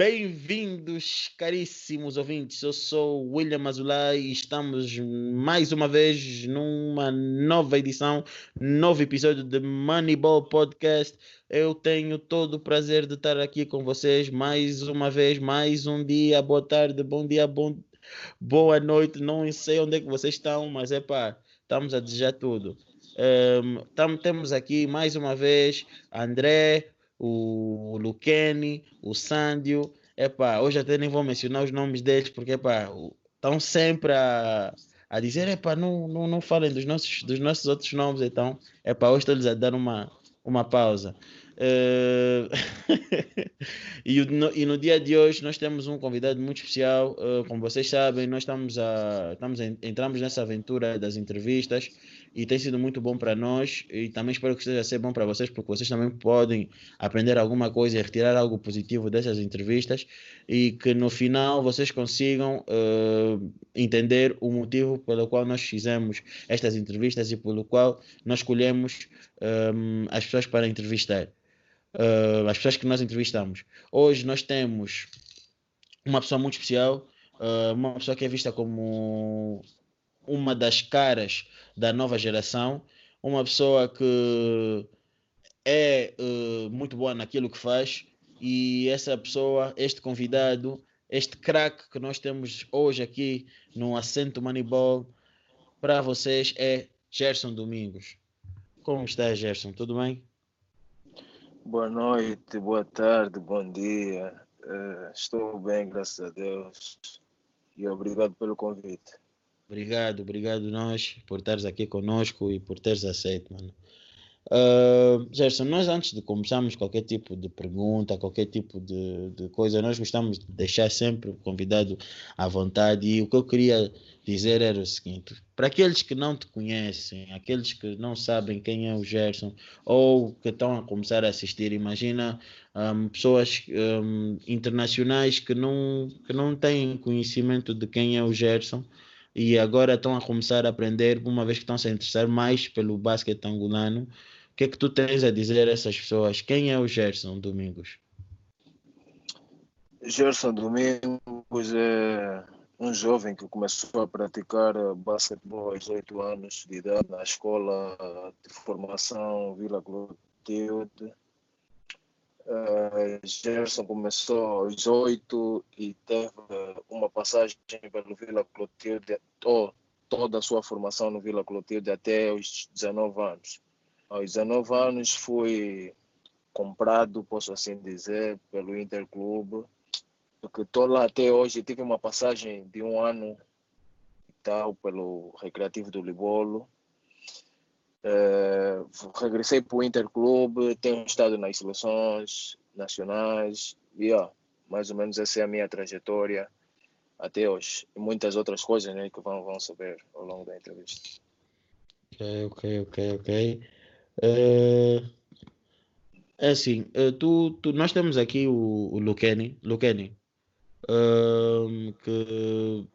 Bem-vindos, caríssimos ouvintes. Eu sou William Azulay e estamos mais uma vez numa nova edição, novo episódio de Moneyball Podcast. Eu tenho todo o prazer de estar aqui com vocês mais uma vez, mais um dia. Boa tarde, bom dia, bom... boa noite. Não sei onde é que vocês estão, mas é pá, estamos a desejar tudo. Um, tam, temos aqui mais uma vez André, o Luquene, o Sândio. Epá, hoje até nem vou mencionar os nomes deles, porque epá, estão sempre a, a dizer, epá, não, não, não falem dos nossos, dos nossos outros nomes, então, epá, hoje estou-lhes a dar uma, uma pausa. Uh... e, no, e, no, dia de hoje nós temos um convidado muito especial. Uh, como vocês sabem, nós estamos a, estamos a, entramos nessa aventura das entrevistas e tem sido muito bom para nós. E também espero que esteja a ser bom para vocês porque vocês também podem aprender alguma coisa e retirar algo positivo dessas entrevistas. E que no final vocês consigam uh, entender o motivo pelo qual nós fizemos estas entrevistas e pelo qual nós escolhemos um, as pessoas para entrevistar uh, as pessoas que nós entrevistamos. Hoje nós temos uma pessoa muito especial uma pessoa que é vista como uma das caras da nova geração, uma pessoa que é uh, muito boa naquilo que faz e essa pessoa, este convidado, este craque que nós temos hoje aqui no Assento Moneyball para vocês é Gerson Domingos. Como está, Gerson? Tudo bem? Boa noite, boa tarde, bom dia. Uh, estou bem, graças a Deus. E obrigado pelo convite. Obrigado, obrigado nós por estares aqui conosco e por teres aceito, mano. Uh, Gerson, nós antes de começarmos qualquer tipo de pergunta, qualquer tipo de, de coisa, nós gostamos de deixar sempre o convidado à vontade. E o que eu queria dizer era o seguinte: para aqueles que não te conhecem, aqueles que não sabem quem é o Gerson, ou que estão a começar a assistir, imagina um, pessoas um, internacionais que não, que não têm conhecimento de quem é o Gerson e agora estão a começar a aprender, uma vez que estão se a interessar mais pelo basquete angolano. O que é que tu tens a dizer a essas pessoas? Quem é o Gerson Domingos? Gerson Domingos é um jovem que começou a praticar basquetebol aos 8 anos de idade na escola de formação Vila Clotilde Uh, Gerson começou aos oito e teve uma passagem pelo Vila Clotilde, to, toda a sua formação no Vila Clotilde até os 19 anos. Aos 19 anos foi comprado, posso assim dizer, pelo Interclube, porque estou lá até hoje, tive uma passagem de um ano e tal pelo Recreativo do Libolo, Uh, regressei para o Interclube, tenho estado nas seleções nacionais, e yeah, mais ou menos essa é a minha trajetória até hoje. E muitas outras coisas né, que vão, vão saber ao longo da entrevista. Ok, ok, ok, ok. Uh, é assim, uh, tu, tu, nós temos aqui o, o Luqueni uh, que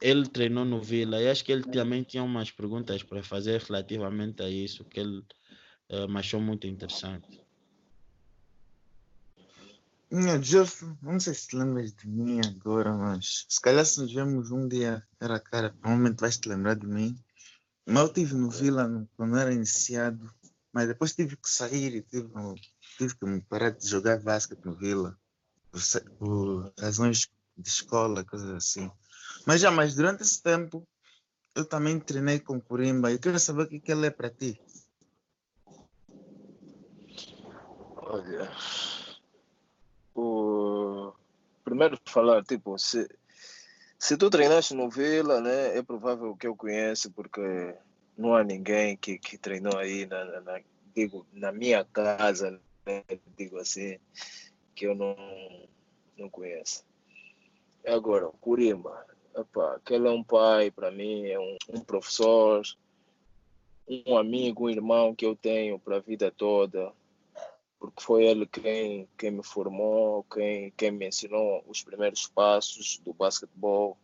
ele treinou no Vila e acho que ele também tinha umas perguntas para fazer relativamente a isso que ele uh, achou muito interessante. Minha Jeff, não sei se te lembras de mim agora, mas se calhar se nos vemos um dia cara a cara, provavelmente vais te lembrar de mim. Mas eu estive no Vila quando era iniciado, mas depois tive que sair e tive, tive que me parar de jogar basquete no Vila, por, por razões de escola, coisas assim. Mas já, mas durante esse tempo, eu também treinei com Corimba. Eu quero saber o que, que ele é para ti. Olha, o... primeiro falar, tipo, se, se tu treinaste no Vila, né, é provável que eu conheça, porque não há ninguém que, que treinou aí, na, na, digo, na minha casa, né, digo assim, que eu não, não conheço. Agora, Curimba, Epá, aquele é um pai para mim, é um, um, professor, um amigo, um irmão que eu tenho para a vida toda, porque foi ele quem, quem me formou, quem, quem me ensinou os primeiros passos do basquetebol.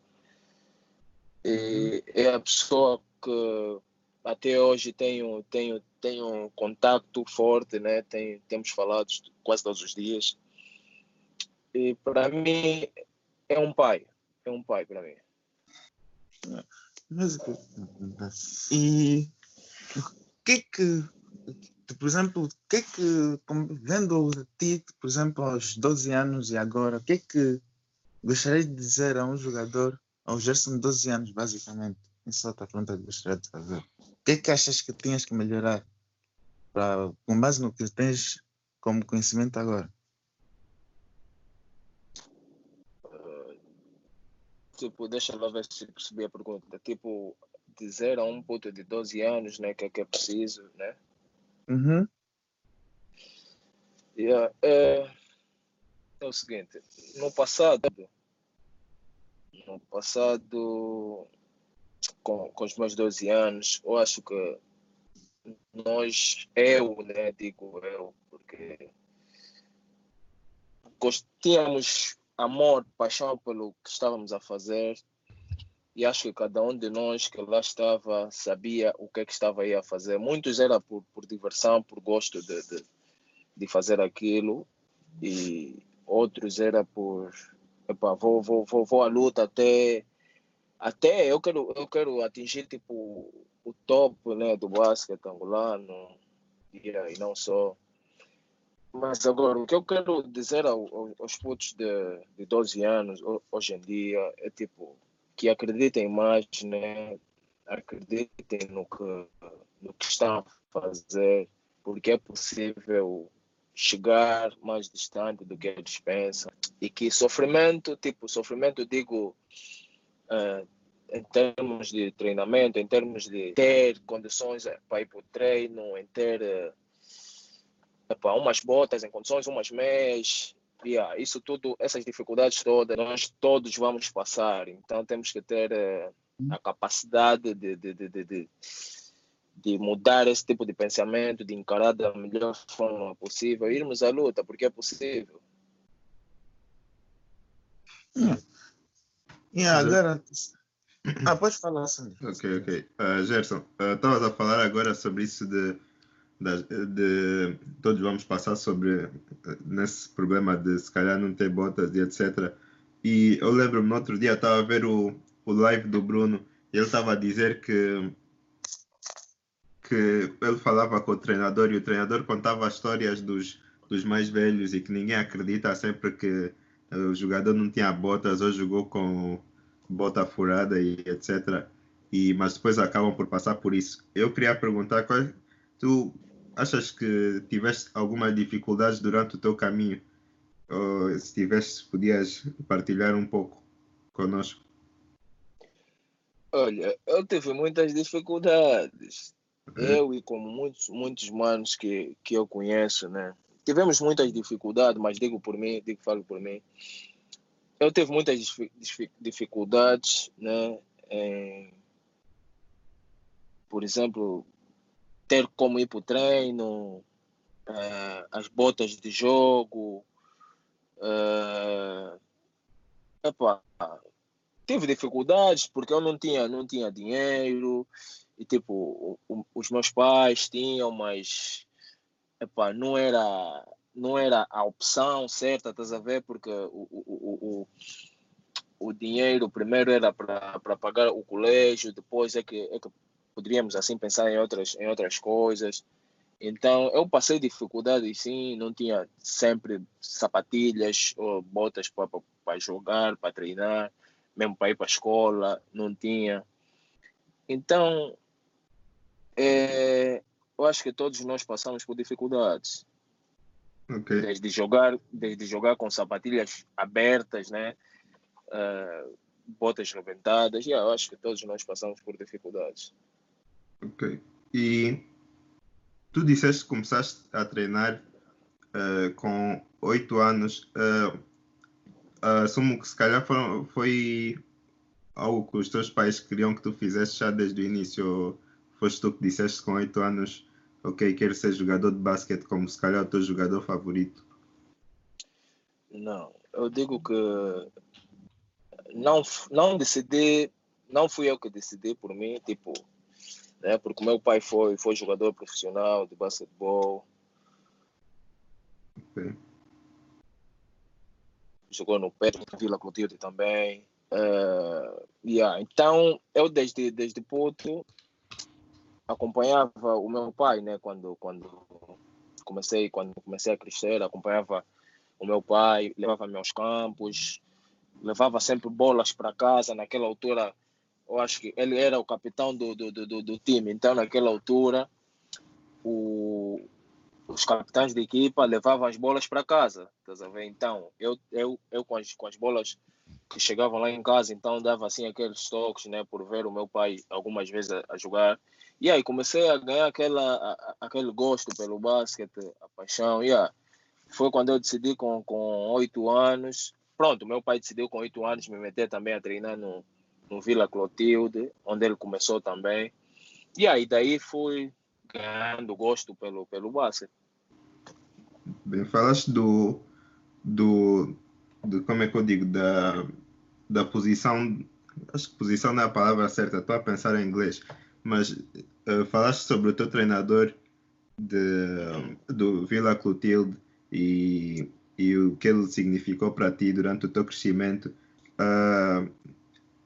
E é a pessoa que até hoje tenho, tenho, tenho um contato forte, né? Tenho, temos falado quase todos os dias. E para mim é um pai. É um pai para mim. Mas, e o que que, por exemplo, o que que, vendo a ti, por exemplo, aos 12 anos e agora, o que que gostaria de dizer a um jogador, ao Gerson de 12 anos, basicamente? Isso é outra pergunta que gostaria de fazer. O que que achas que tinhas que melhorar pra, com base no que tens como conhecimento agora? Tipo, deixa lá ver se percebi a pergunta. Tipo, dizer a um puto de 12 anos, né, que é que é preciso, né? Uhum. Yeah. É, é o seguinte, no passado, no passado, com, com os meus 12 anos, eu acho que nós, eu, né, digo eu, porque tínhamos amor, paixão pelo que estávamos a fazer. E acho que cada um de nós que lá estava sabia o que é que estava aí a fazer. Muitos era por, por diversão, por gosto de, de, de fazer aquilo. E outros era por epa, vou, vou, vou, vou à luta até até eu quero eu quero atingir tipo o top né do basquete angolano. E, e não só mas agora, o que eu quero dizer ao, aos putos de, de 12 anos, hoje em dia, é tipo, que acreditem mais, né? Acreditem no que, no que estão a fazer, porque é possível chegar mais distante do que eles pensam. E que sofrimento, tipo, sofrimento, digo, uh, em termos de treinamento, em termos de ter condições para ir para o treino, em ter. Uh, epa, umas botas em condições, umas meias, yeah, isso tudo, essas dificuldades todas, nós todos vamos passar. Então temos que ter uh, a capacidade de, de, de, de, de mudar esse tipo de pensamento, de encarar da melhor forma possível, irmos à luta, porque é possível. Hum. E agora. Ah, pode falar, Sandro. Ok, ok. Uh, Gerson, estavas uh, a falar agora sobre isso de de, todos vamos passar sobre nesse problema de se calhar não ter botas e etc. E eu lembro-me no outro dia estava a ver o, o live do Bruno e ele estava a dizer que que ele falava com o treinador e o treinador contava histórias dos, dos mais velhos e que ninguém acredita sempre que o jogador não tinha botas ou jogou com bota furada e etc. E, mas depois acabam por passar por isso. Eu queria perguntar qual, tu achas que tiveste alguma dificuldade durante o teu caminho? Ou se tiveste, podias partilhar um pouco conosco? Olha, eu tive muitas dificuldades. Uhum. Eu e como muitos, muitos manos que, que eu conheço, né? Tivemos muitas dificuldades, mas digo por mim, digo falo por mim. Eu tive muitas dificuldades, né? Em, por exemplo, ter como ir para o treino, uh, as botas de jogo. Uh, epa, tive dificuldades porque eu não tinha, não tinha dinheiro e tipo, o, o, os meus pais tinham, mas epa, não era não era a opção certa, estás a ver? Porque o, o, o, o dinheiro primeiro era para pagar o colégio, depois é que, é que poderíamos assim pensar em outras, em outras coisas. Então, eu passei dificuldades, sim, não tinha sempre sapatilhas ou botas para jogar, para treinar, mesmo para ir para a escola, não tinha. Então, é, eu acho que todos nós passamos por dificuldades. Okay. Desde jogar, desde jogar com sapatilhas abertas, né? Uh, botas rebentadas, yeah, eu acho que todos nós passamos por dificuldades. Ok. E tu disseste que começaste a treinar uh, com oito anos. Uh, assumo que se calhar foi, foi algo que os teus pais queriam que tu fizesse já desde o início. Ou foste tu que disseste com oito anos, ok, quero ser jogador de basquete como se calhar o teu jogador favorito? Não, eu digo que não, não decidi, não fui eu que decidi por mim, tipo, né? Porque meu pai foi, foi jogador profissional de basquetebol. Okay. jogou no Petro, Vila Clotilde também. Uh, yeah. Então, eu desde, desde puto acompanhava o meu pai, né? Quando, quando comecei, quando comecei a crescer, acompanhava o meu pai, levava-me aos campos, levava sempre bolas para casa. Naquela altura, eu acho que ele era o capitão do, do, do, do time. Então, naquela altura, o, os capitães de equipa levavam as bolas para casa. Tá ver? Então, eu, eu, eu com, as, com as bolas que chegavam lá em casa, então dava assim aqueles toques, né, por ver o meu pai algumas vezes a, a jogar. E aí comecei a ganhar aquela, a, aquele gosto pelo basquete, a paixão. Yeah. foi quando eu decidi com oito anos. Pronto, meu pai decidiu com oito anos me meter também a treinar no, no Vila Clotilde, onde ele começou também. E aí daí fui ganhando gosto pelo, pelo basquete. Bem, falaste do, do, do, como é que eu digo, da, da posição, acho que posição não é a palavra certa, estou a pensar em inglês, mas uh, falaste sobre o teu treinador de, do Vila Clotilde e, e o que ele significou para ti durante o teu crescimento. Uh,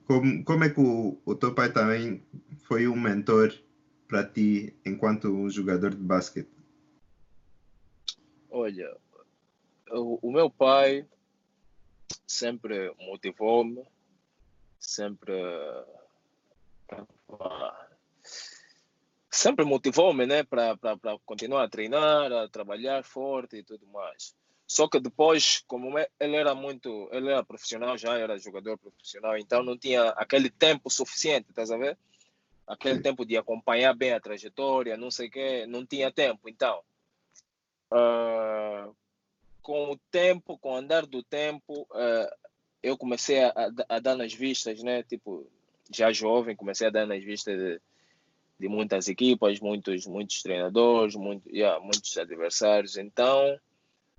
como, como é que o, o teu pai também foi um mentor para ti enquanto um jogador de basquete? Olha, o, o meu pai sempre motivou-me, sempre sempre motivou-me né, para continuar a treinar, a trabalhar forte e tudo mais. Só que depois, como ele era muito, ele era profissional já, era jogador profissional, então não tinha aquele tempo suficiente, estás a ver? Aquele Sim. tempo de acompanhar bem a trajetória, não sei o quê, não tinha tempo. Então, uh, com o tempo, com o andar do tempo, uh, eu comecei a, a, a, dar nas vistas, né? Tipo, já jovem, comecei a dar nas vistas de, de muitas equipas, muitos, muitos treinadores, muito, yeah, muitos adversários. Então,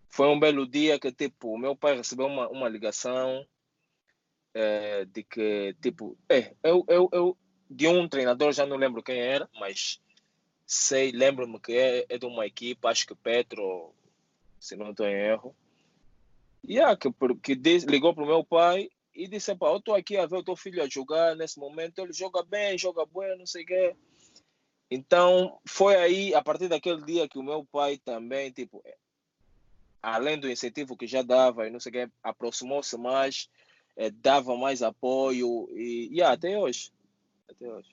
foi um belo dia que, tipo, meu pai recebeu uma, uma ligação é, de que, tipo, é, eu, eu, eu, de um treinador, já não lembro quem era, mas sei, lembro-me que é, é de uma equipe, acho que Petro, se não estou em erro. E yeah, que, que diz, ligou para o meu pai e disse: Pá, eu estou aqui a ver o teu filho a jogar nesse momento, ele joga bem, joga bem, não sei o quê. Então, foi aí, a partir daquele dia, que o meu pai também, tipo, além do incentivo que já dava e não sei o que, aproximou-se mais, eh, dava mais apoio e, e até hoje. Até hoje.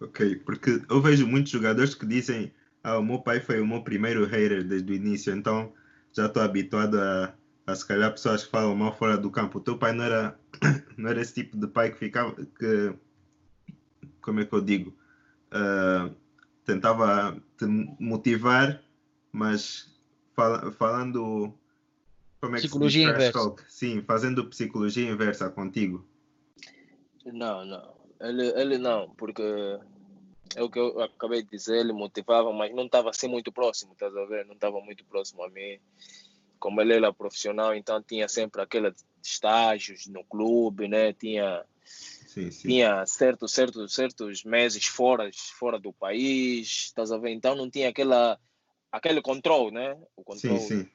Ok, porque eu vejo muitos jogadores que dizem ah, o meu pai foi o meu primeiro hater desde o início, então já estou habituado a, a se calhar pessoas que falam mal fora do campo. O teu pai não era, não era esse tipo de pai que ficava, que, como é que eu digo, uh, tentava te motivar, mas fal falando como é que psicologia inversa. Talk? Sim, fazendo psicologia inversa contigo. Não, não. Ele, ele não, porque é o que eu acabei de dizer, ele motivava, mas não estava assim muito próximo, estás a ver? Não estava muito próximo a mim. Como ele era profissional, então tinha sempre aqueles estágios no clube, né? Tinha, sim, sim. tinha certos, certos, certos meses fora, fora do país, estás a ver? Então não tinha aquela, aquele controle, né? O controle. Sim, sim.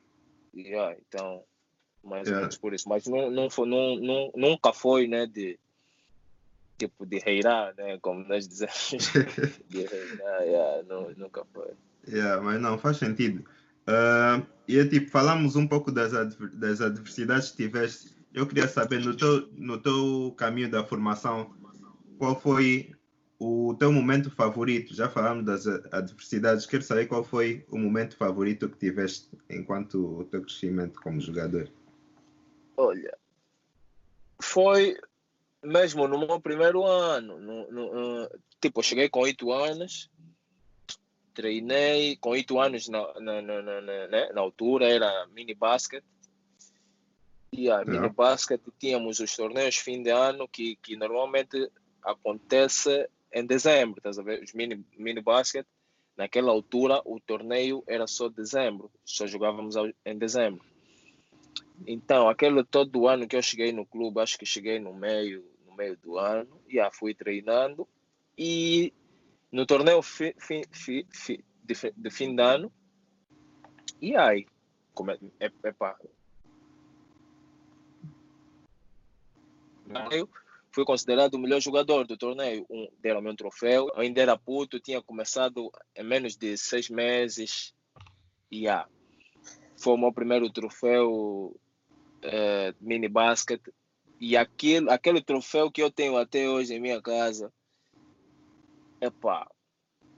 Yeah, então, mais ou menos por isso. Mas não, não foi, não, não, nunca foi, né? De, tipo de reirar, né? Como nós dizemos. de reirar, yeah, não, nunca foi. Yeah, mas não, faz sentido. Uh, e é tipo, falamos um pouco das, adver das adversidades que tiveste. Eu queria saber, no teu, no teu caminho da formação, qual foi o teu momento favorito? Já falamos das adversidades, quero saber qual foi o momento favorito que tiveste enquanto o teu crescimento como jogador. Olha, foi mesmo no meu primeiro ano, no, no, tipo, eu cheguei com oito anos, treinei com oito anos na, na, na, na, né, na, altura, era mini basket. E a mini basket tínhamos os torneios fim de ano que, que normalmente acontece em dezembro, estás a ver? Os mini, mini basket, naquela altura o torneio era só dezembro, só jogávamos em dezembro. Então, aquele todo ano que eu cheguei no clube, acho que cheguei no meio, no meio do ano, já fui treinando e no torneio fi, fi, fi, de, de, fim de ano, e aí, como é, é, é pá, fui considerado o melhor jogador do torneio. Um, deram-me um troféu. Eu ainda era puto, tinha começado em menos de seis meses. E yeah, foi o meu primeiro troféu uh, mini basket. E aquele, aquele troféu que eu tenho até hoje em minha casa, epá,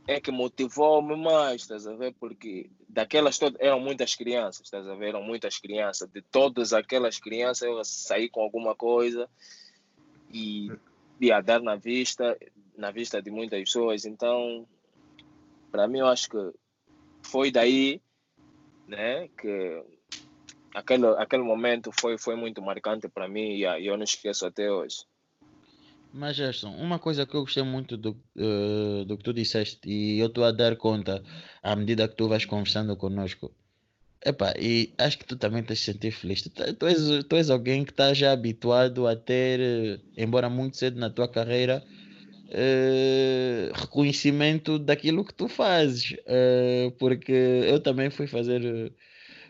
é que motivou-me mais, estás a ver? Porque daquelas todas eram muitas crianças, estás a ver? Eram muitas crianças. De todas aquelas crianças eu saí com alguma coisa e ia dar na vista, na vista de muitas pessoas. Então, para mim, eu acho que foi daí, né, que aquele, aquele momento foi, foi muito marcante para mim e eu não esqueço até hoje. Mas Gerson, uma coisa que eu gostei muito do, uh, do que tu disseste e eu estou a dar conta à medida que tu vais conversando conosco. Epá, e acho que tu também tens de sentir feliz. Tu, tu, és, tu és alguém que está já habituado a ter, eh, embora muito cedo na tua carreira, uh, reconhecimento daquilo que tu fazes. Uh, porque eu também fui fazer,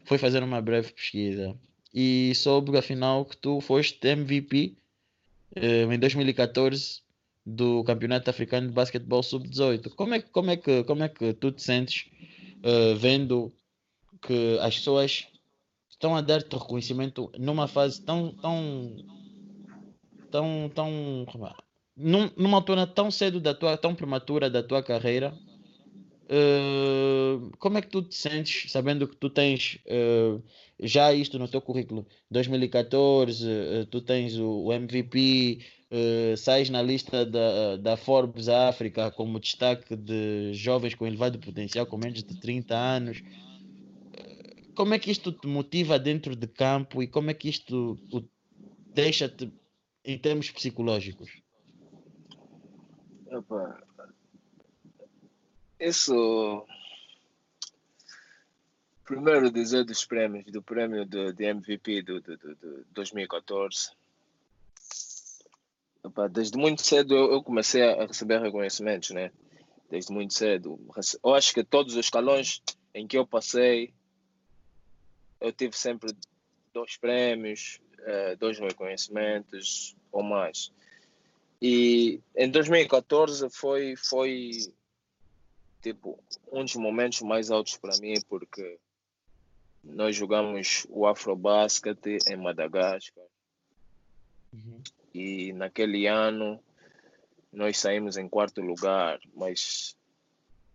fui fazer uma breve pesquisa e soube afinal que tu foste MVP eh, em 2014 do Campeonato Africano de Basquetebol Sub-18. Como é, como, é que, como é que tu te sentes vendo que as pessoas estão a dar-te reconhecimento numa fase tão tão tão tão numa altura tão cedo da tua tão prematura da tua carreira uh, como é que tu te sentes sabendo que tu tens uh, já isto no teu currículo? 2014 uh, tu tens o, o MVP uh, sais na lista da, da Forbes África como destaque de jovens com elevado potencial com menos de 30 anos como é que isto te motiva dentro de campo e como é que isto deixa-te em termos psicológicos Opa. isso primeiro dizer dos prêmios, do prêmio de, de MVP do, do, do, do 2014. Opa, desde muito cedo eu, eu, comecei a receber reconhecimentos, né? Desde muito cedo. Eu acho que todos os escalões em que eu passei, eu tive sempre dois prêmios, eh, dois reconhecimentos ou mais. E em 2014 foi, foi tipo um dos momentos mais altos para mim, porque nós jogamos o Afrobasket em Madagascar. Uhum. E naquele ano nós saímos em quarto lugar, mas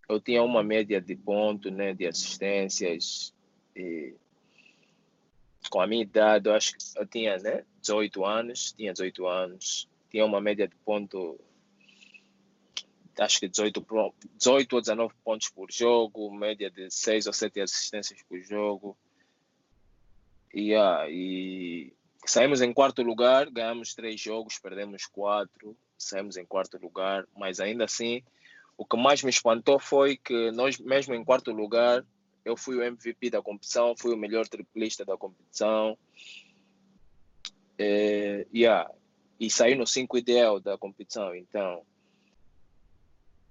eu tinha uma média de pontos, né, de assistências. E com a minha idade, eu acho que eu tinha né, 18 anos, tinha 18 anos, tinha uma média de ponto acho que 18, 18 ou 19 pontos por jogo, média de 6 ou 7 assistências por jogo. Yeah, e saímos em quarto lugar, ganhamos três jogos, perdemos quatro, saímos em quarto lugar, mas ainda assim, o que mais me espantou foi que nós, mesmo em quarto lugar, eu fui o MVP da competição, fui o melhor triplista da competição. É, yeah, e saí no 5 ideal da competição, então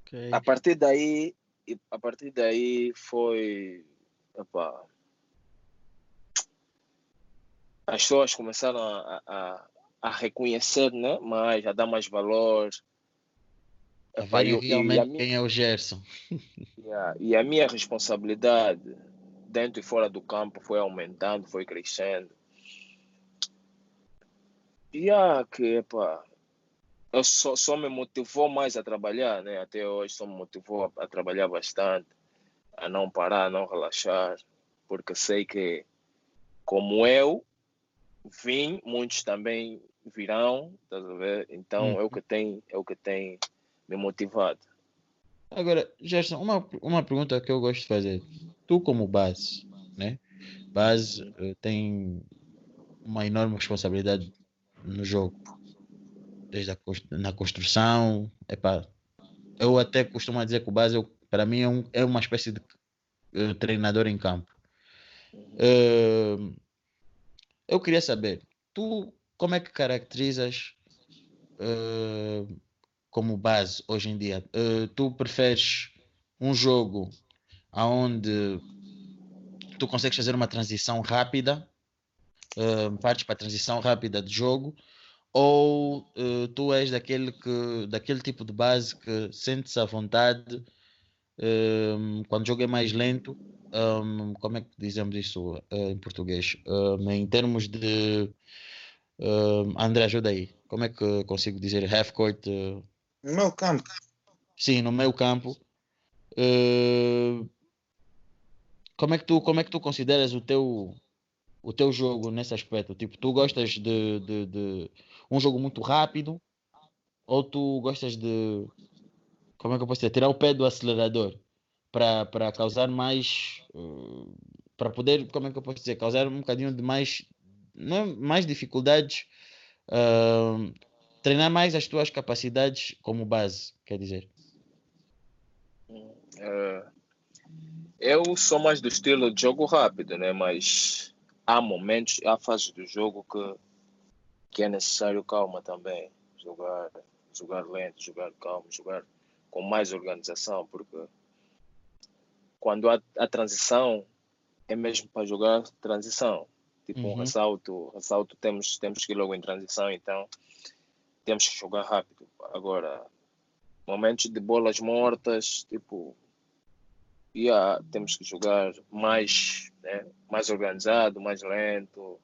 Okay. A partir daí, a partir daí foi. Opa, as pessoas começaram a, a, a, reconhecer né? mais, a dar mais valor. A ver realmente minha, quem é o Gerson. Yeah, e a minha responsabilidade dentro e fora do campo foi aumentando, foi crescendo. E yeah, que, eu só, só me motivou mais a trabalhar, né? Até hoje só me motivou a, a trabalhar bastante, a não parar, a não relaxar, porque sei que como eu vim, muitos também virão, tá? Então é o que tem, é o que tem me motivado. Agora, Gerson, uma, uma pergunta que eu gosto de fazer. Tu como base, né? Base uh, tem uma enorme responsabilidade no jogo desde a, na construção. Epá, eu até costumo dizer que o base, para mim, é, um, é, uma espécie de uh, treinador em campo. Uh, eu queria saber, tu como é que caracterizas uh, como base hoje em dia? tu preferes um jogo onde tu consegues fazer uma transição rápida, uh, partes para transição rápida de jogo, ou uh, tu és daquele, que, daquele tipo de base que sente-se à vontade um, quando o jogo é mais lento? Um, como é que dizemos isso uh, em português? Um, em termos de. André, ajuda aí. Como é que consigo dizer half court? Uh... No meu campo. Sim, no meu campo. Uh, como é que tu como é que tu consideras o teu o teu jogo nesse aspecto tipo tu gostas de, de, de um jogo muito rápido ou tu gostas de como é que eu posso dizer tirar o pé do acelerador para causar mais uh, para poder como é que eu posso dizer causar um bocadinho de mais não, é, mais dificuldades uh, treinar mais as tuas capacidades como base quer dizer uh, eu sou mais do estilo de jogo rápido, né? Mas há momentos, há fases do jogo que, que é necessário calma também. Jogar, jogar lento, jogar calmo, jogar com mais organização, porque quando há a transição, é mesmo para jogar transição. Tipo uhum. um ressalto, ressalto temos, temos que ir logo em transição, então temos que jogar rápido. Agora, momentos de bolas mortas, tipo, yeah, temos que jogar mais, né, mais organizado, mais lento,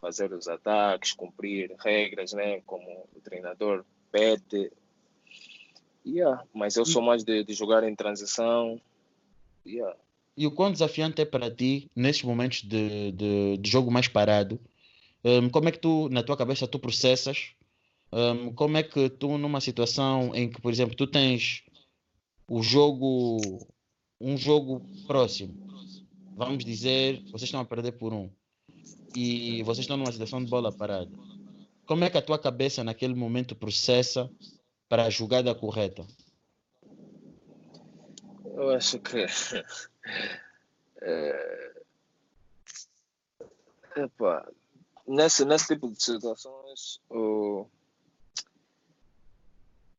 fazer os ataques, cumprir regras, né, como o treinador pede. Yeah, mas eu sou mais de, de jogar em transição. Yeah. E o quão desafiante é para ti, nesses momentos de, de, de jogo mais parado, um, como é que tu, na tua cabeça, tu processas? Um, como é que tu, numa situação em que, por exemplo, tu tens o jogo um jogo próximo, vamos dizer, vocês estão a perder por um e vocês estão numa situação de bola parada. Como é que a tua cabeça naquele momento processa para a jogada correta? Eu acho que é... Epa, nesse, nesse tipo de situações o,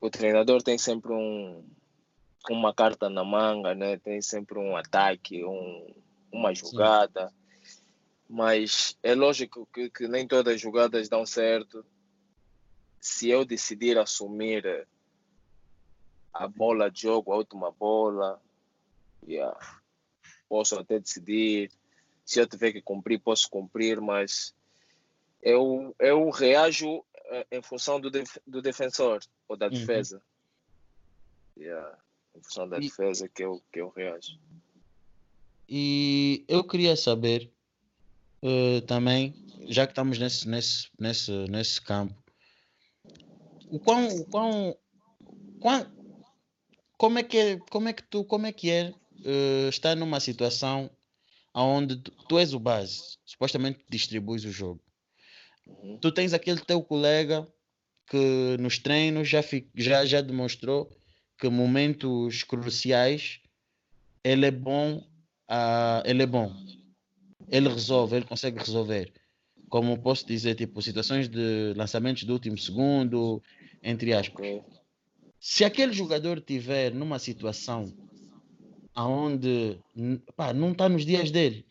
o treinador tem sempre um, uma carta na manga, né? tem sempre um ataque, um, uma jogada. Sim. Mas é lógico que, que, nem todas as jogadas dão certo. Se eu decidir assumir a bola de jogo, a última bola, yeah, posso até decidir. Se eu tiver que cumprir, posso cumprir, mas eu, eu reajo eh, em função do, def, do defensor ou da defesa. Uhum. Yeah em função da e, defesa que eu, que eu reajo. E eu queria saber uh, também, já que estamos nesse, nesse, nesse, nesse campo, o quão, o quão, quão como é que é, como é que tu como é que é uh, estar numa situação onde tu, tu, és o base supostamente distribuis o jogo uhum. tu tens aquele teu colega que nos treinos já, já, já demonstrou que momentos cruciais ele é bom, uh, ele é bom. Ele resolve, ele consegue resolver. Como posso dizer, tipo, situações de lançamentos do último segundo, entre aspas. Se aquele jogador tiver numa situação aonde pá, não está nos dias dele,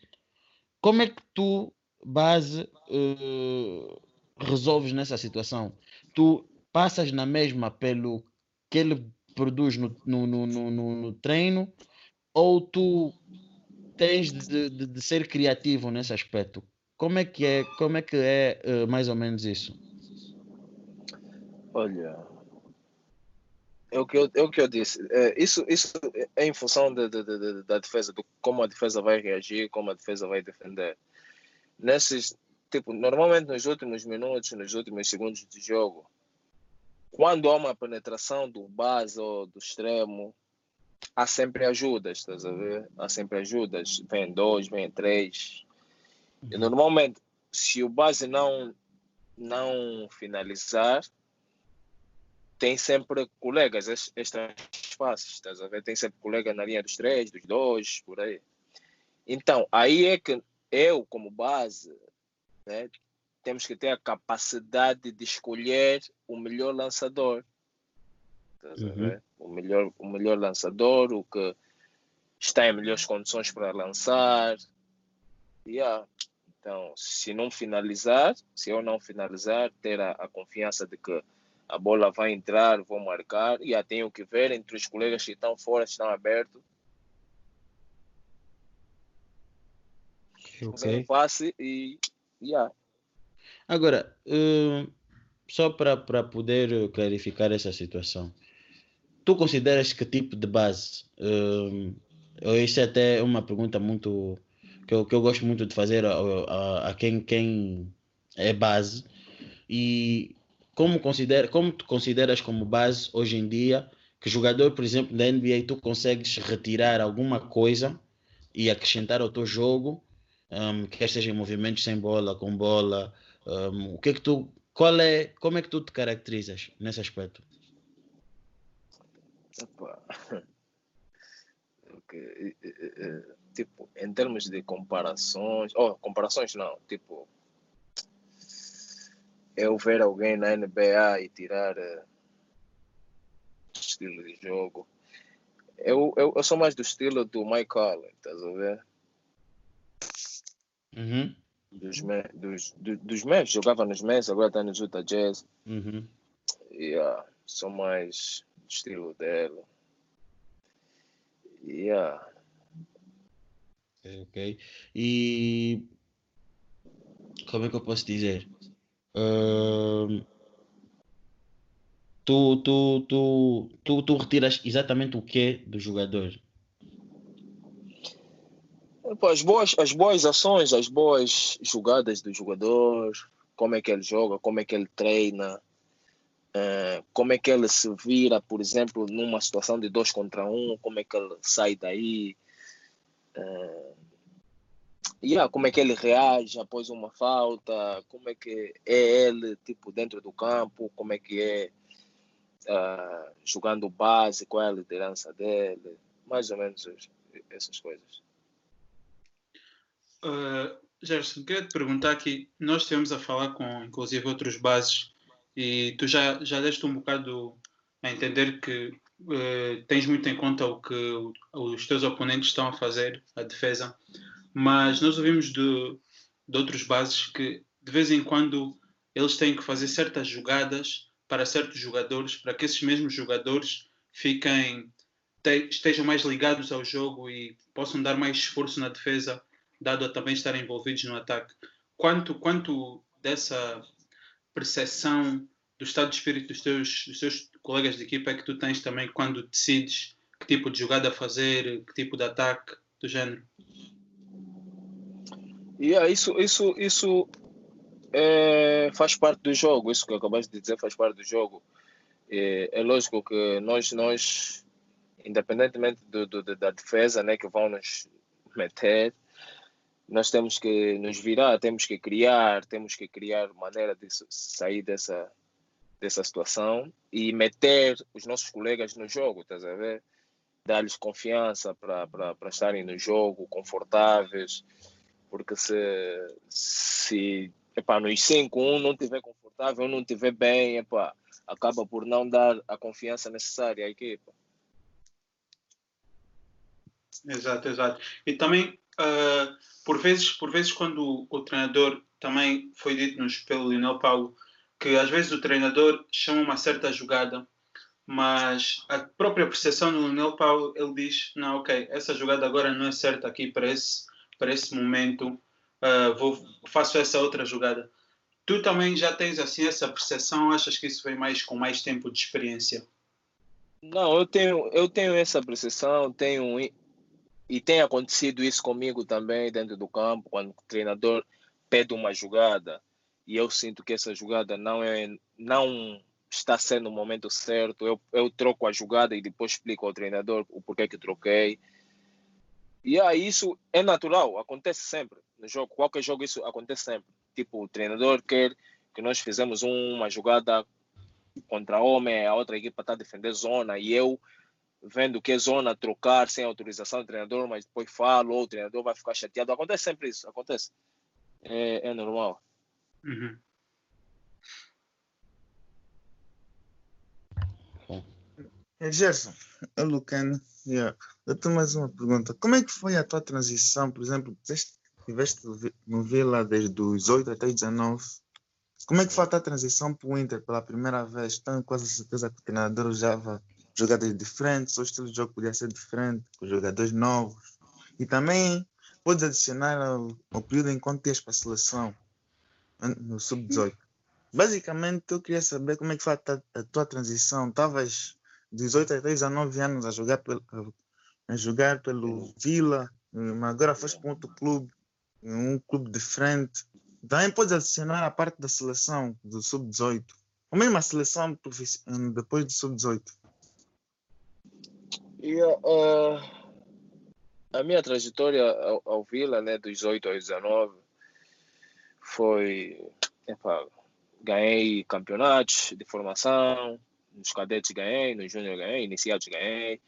como é que tu, base, uh, resolves nessa situação? Tu passas na mesma pelo que ele produz no, no, no, no, no treino ou tu tens de, de, de, ser criativo nesse aspecto? Como é que é, como é, que é uh, mais ou menos isso? Olha, é o que eu, é o que eu disse. É, isso, isso é em função de, de, de, da defesa, do como a defesa vai reagir, como a defesa vai defender. Nesses, tipo, normalmente nos últimos minutos, nos últimos segundos de jogo, quando há uma penetração do base ou do extremo, há sempre ajudas, estás a ver? Há sempre ajudas. Vem dois, vem três. E uhum. normalmente, se o base não, não finalizar, tem sempre colegas extra espaços, estás a ver? Tem sempre colegas na linha dos três, dos dois, por aí. Então, aí é que eu, como base, né, temos que ter a capacidade de escolher o melhor lançador. Uhum. O, melhor, o melhor lançador, o que está em melhores condições para lançar. Yeah. Então, se não finalizar, se eu não finalizar, ter a, a confiança de que a bola vai entrar, vou marcar, e já tenho que ver entre os colegas que estão fora, se estão abertos. Ok. Um passe e. Yeah. Agora, eh, só para poder clarificar essa situação, tu consideras que tipo de base? Uh, isso é até uma pergunta muito que eu, que eu gosto muito de fazer a, a, a quem, quem é base. E como, considera, como tu consideras como base hoje em dia que jogador, por exemplo, da NBA, tu consegues retirar alguma coisa e acrescentar ao teu jogo, um, quer seja em movimentos sem bola, com bola, um, o que é que tu, qual é, como é que tu te caracterizas nesse aspecto? Opa. Okay. Tipo, em termos de comparações, oh, comparações não, tipo, eu ver alguém na NBA e tirar uh, estilo de jogo. Eu, eu, eu sou mais do estilo do Mike Conley, estás a ver? Uhum. Dos, dos, dos, dos Mavs, jogava nos Mavs, agora está nos Utah Jazz. Uhum. Yeah, sou mais do estilo dela. Yeah. Ok. E como é que eu posso dizer? Tu, tu, tu, tu, tu retiras exatamente o que do jogador? As boas, as boas ações, as boas jogadas do jogador, como é que ele joga, como é que ele treina, uh, como é que ele se vira, por exemplo, numa situação de dois contra um, como é que ele sai daí, yeah, como é que ele reage após uma falta, como é que é ele tipo dentro do campo, como é que é uh, jogando base, qual é a liderança dele, mais ou menos essas coisas. Uh, Gerson, queria te perguntar aqui, nós estivemos a falar com inclusive outros bases e tu já, já deste um bocado a entender que uh, tens muito em conta o que os teus oponentes estão a fazer, a defesa, mas nós ouvimos de, de outros bases que de vez em quando eles têm que fazer certas jogadas para certos jogadores, para que esses mesmos jogadores fiquem te, estejam mais ligados ao jogo e possam dar mais esforço na defesa, dado a também estarem envolvidos no ataque. Quanto, quanto dessa percepção do estado de espírito dos teus, dos teus colegas de equipa é que tu tens também quando decides que tipo de jogada fazer, que tipo de ataque do género? Yeah, isso, isso, isso é, faz parte do jogo, isso que acabaste de dizer faz parte do jogo. É, é lógico que nós, nós independentemente do, do, da defesa né, que vão nos meter, nós temos que nos virar, temos que criar, temos que criar maneira de sair dessa, dessa situação e meter os nossos colegas no jogo, estás a ver? Dar-lhes confiança para estarem no jogo, confortáveis, porque se, se epá, nos 5-1 não estiver confortável, não estiver bem, epá, acaba por não dar a confiança necessária à equipa. Exato, exato. E também uh, por vezes, por vezes quando o, o treinador também foi dito-nos pelo Lionel Paulo que às vezes o treinador chama uma certa jogada, mas a própria percepção do Lionel Paulo ele diz não, ok, essa jogada agora não é certa aqui para esse para esse momento, uh, vou faço essa outra jogada. Tu também já tens assim essa percepção? Achas que isso vem mais com mais tempo de experiência? Não, eu tenho eu tenho essa percepção, tenho e tem acontecido isso comigo também dentro do campo, quando o treinador pede uma jogada e eu sinto que essa jogada não é não está sendo o momento certo, eu, eu troco a jogada e depois explico ao treinador o porquê que troquei. E aí isso é natural, acontece sempre no jogo, qualquer jogo isso acontece sempre. Tipo, o treinador quer que nós fizemos uma jogada contra homem, a outra equipa está a defender zona e eu vendo que é zona trocar sem autorização do treinador, mas depois falo, ou o treinador vai ficar chateado. Acontece sempre isso, acontece. É, é normal. Uhum. É, Gerson, é Lucano, yeah. eu tenho mais uma pergunta. Como é que foi a tua transição, por exemplo, deste tiveste no Vila desde os 8 até os 19. Como é que foi a tua transição para o Inter pela primeira vez? Tenho quase certeza que o treinador usava jogadas diferentes, o estilo de jogo podia ser diferente, com jogadores novos. E também podes adicionar ao período enquanto ias para a seleção, no sub-18. Basicamente, eu queria saber como é que foi a, a tua transição. Estavas 18 até 19 anos a jogar pelo, a jogar pelo Vila, mas agora foste para outro clube, um clube diferente. Também podes adicionar a parte da seleção do sub-18, ou mesmo a seleção depois do sub-18. Yeah, uh, a minha trajetória ao, ao, Vila, né, dos 18 aos 19, foi. Epa, ganhei campeonatos de formação, nos cadetes ganhei, nos júnior ganhei, iniciados ganhei,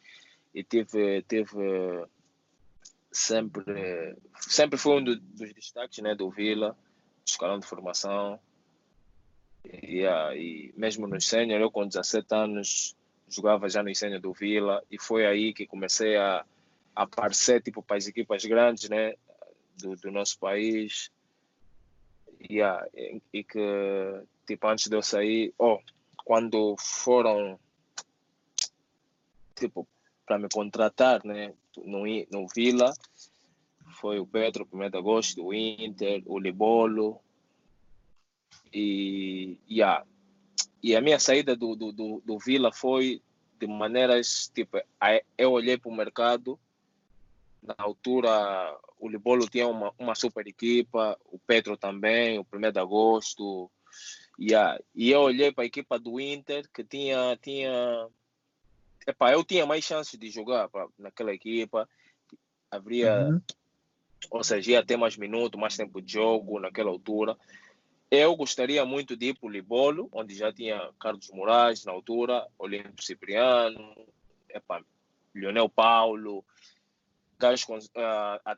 e tive, tive sempre, sempre foi um dos destaques né, do Vila, escalão de formação. E, yeah, e mesmo no sênior, eu com 17 anos jogava já no sênior do Vila e foi aí que comecei a, a aparecer tipo, para as equipas grandes né, do, do nosso país. Yeah, e, e que tipo, antes de eu sair, oh, quando foram tipo, para me contratar né, no, no Vila, foi o Pedro, o 1 de agosto, do Inter, o Libolo. E, yeah. E a minha saída do, do, do, do Vila foi de maneiras tipo, eu olhei para o mercado, na altura o Libolo tinha uma, uma super equipa, o Pedro também, o 1 de agosto. Yeah. E eu olhei para a equipa do Inter, que tinha. tinha Epá, eu tinha mais chances de jogar pra, naquela equipa. Haveria. Uhum. Ou seja, ia ter mais minutos, mais tempo de jogo naquela altura. Eu gostaria muito de ir para o Libolo, onde já tinha Carlos Moraes na altura, Olímpio Cipriano, epa, Leonel Paulo, uh,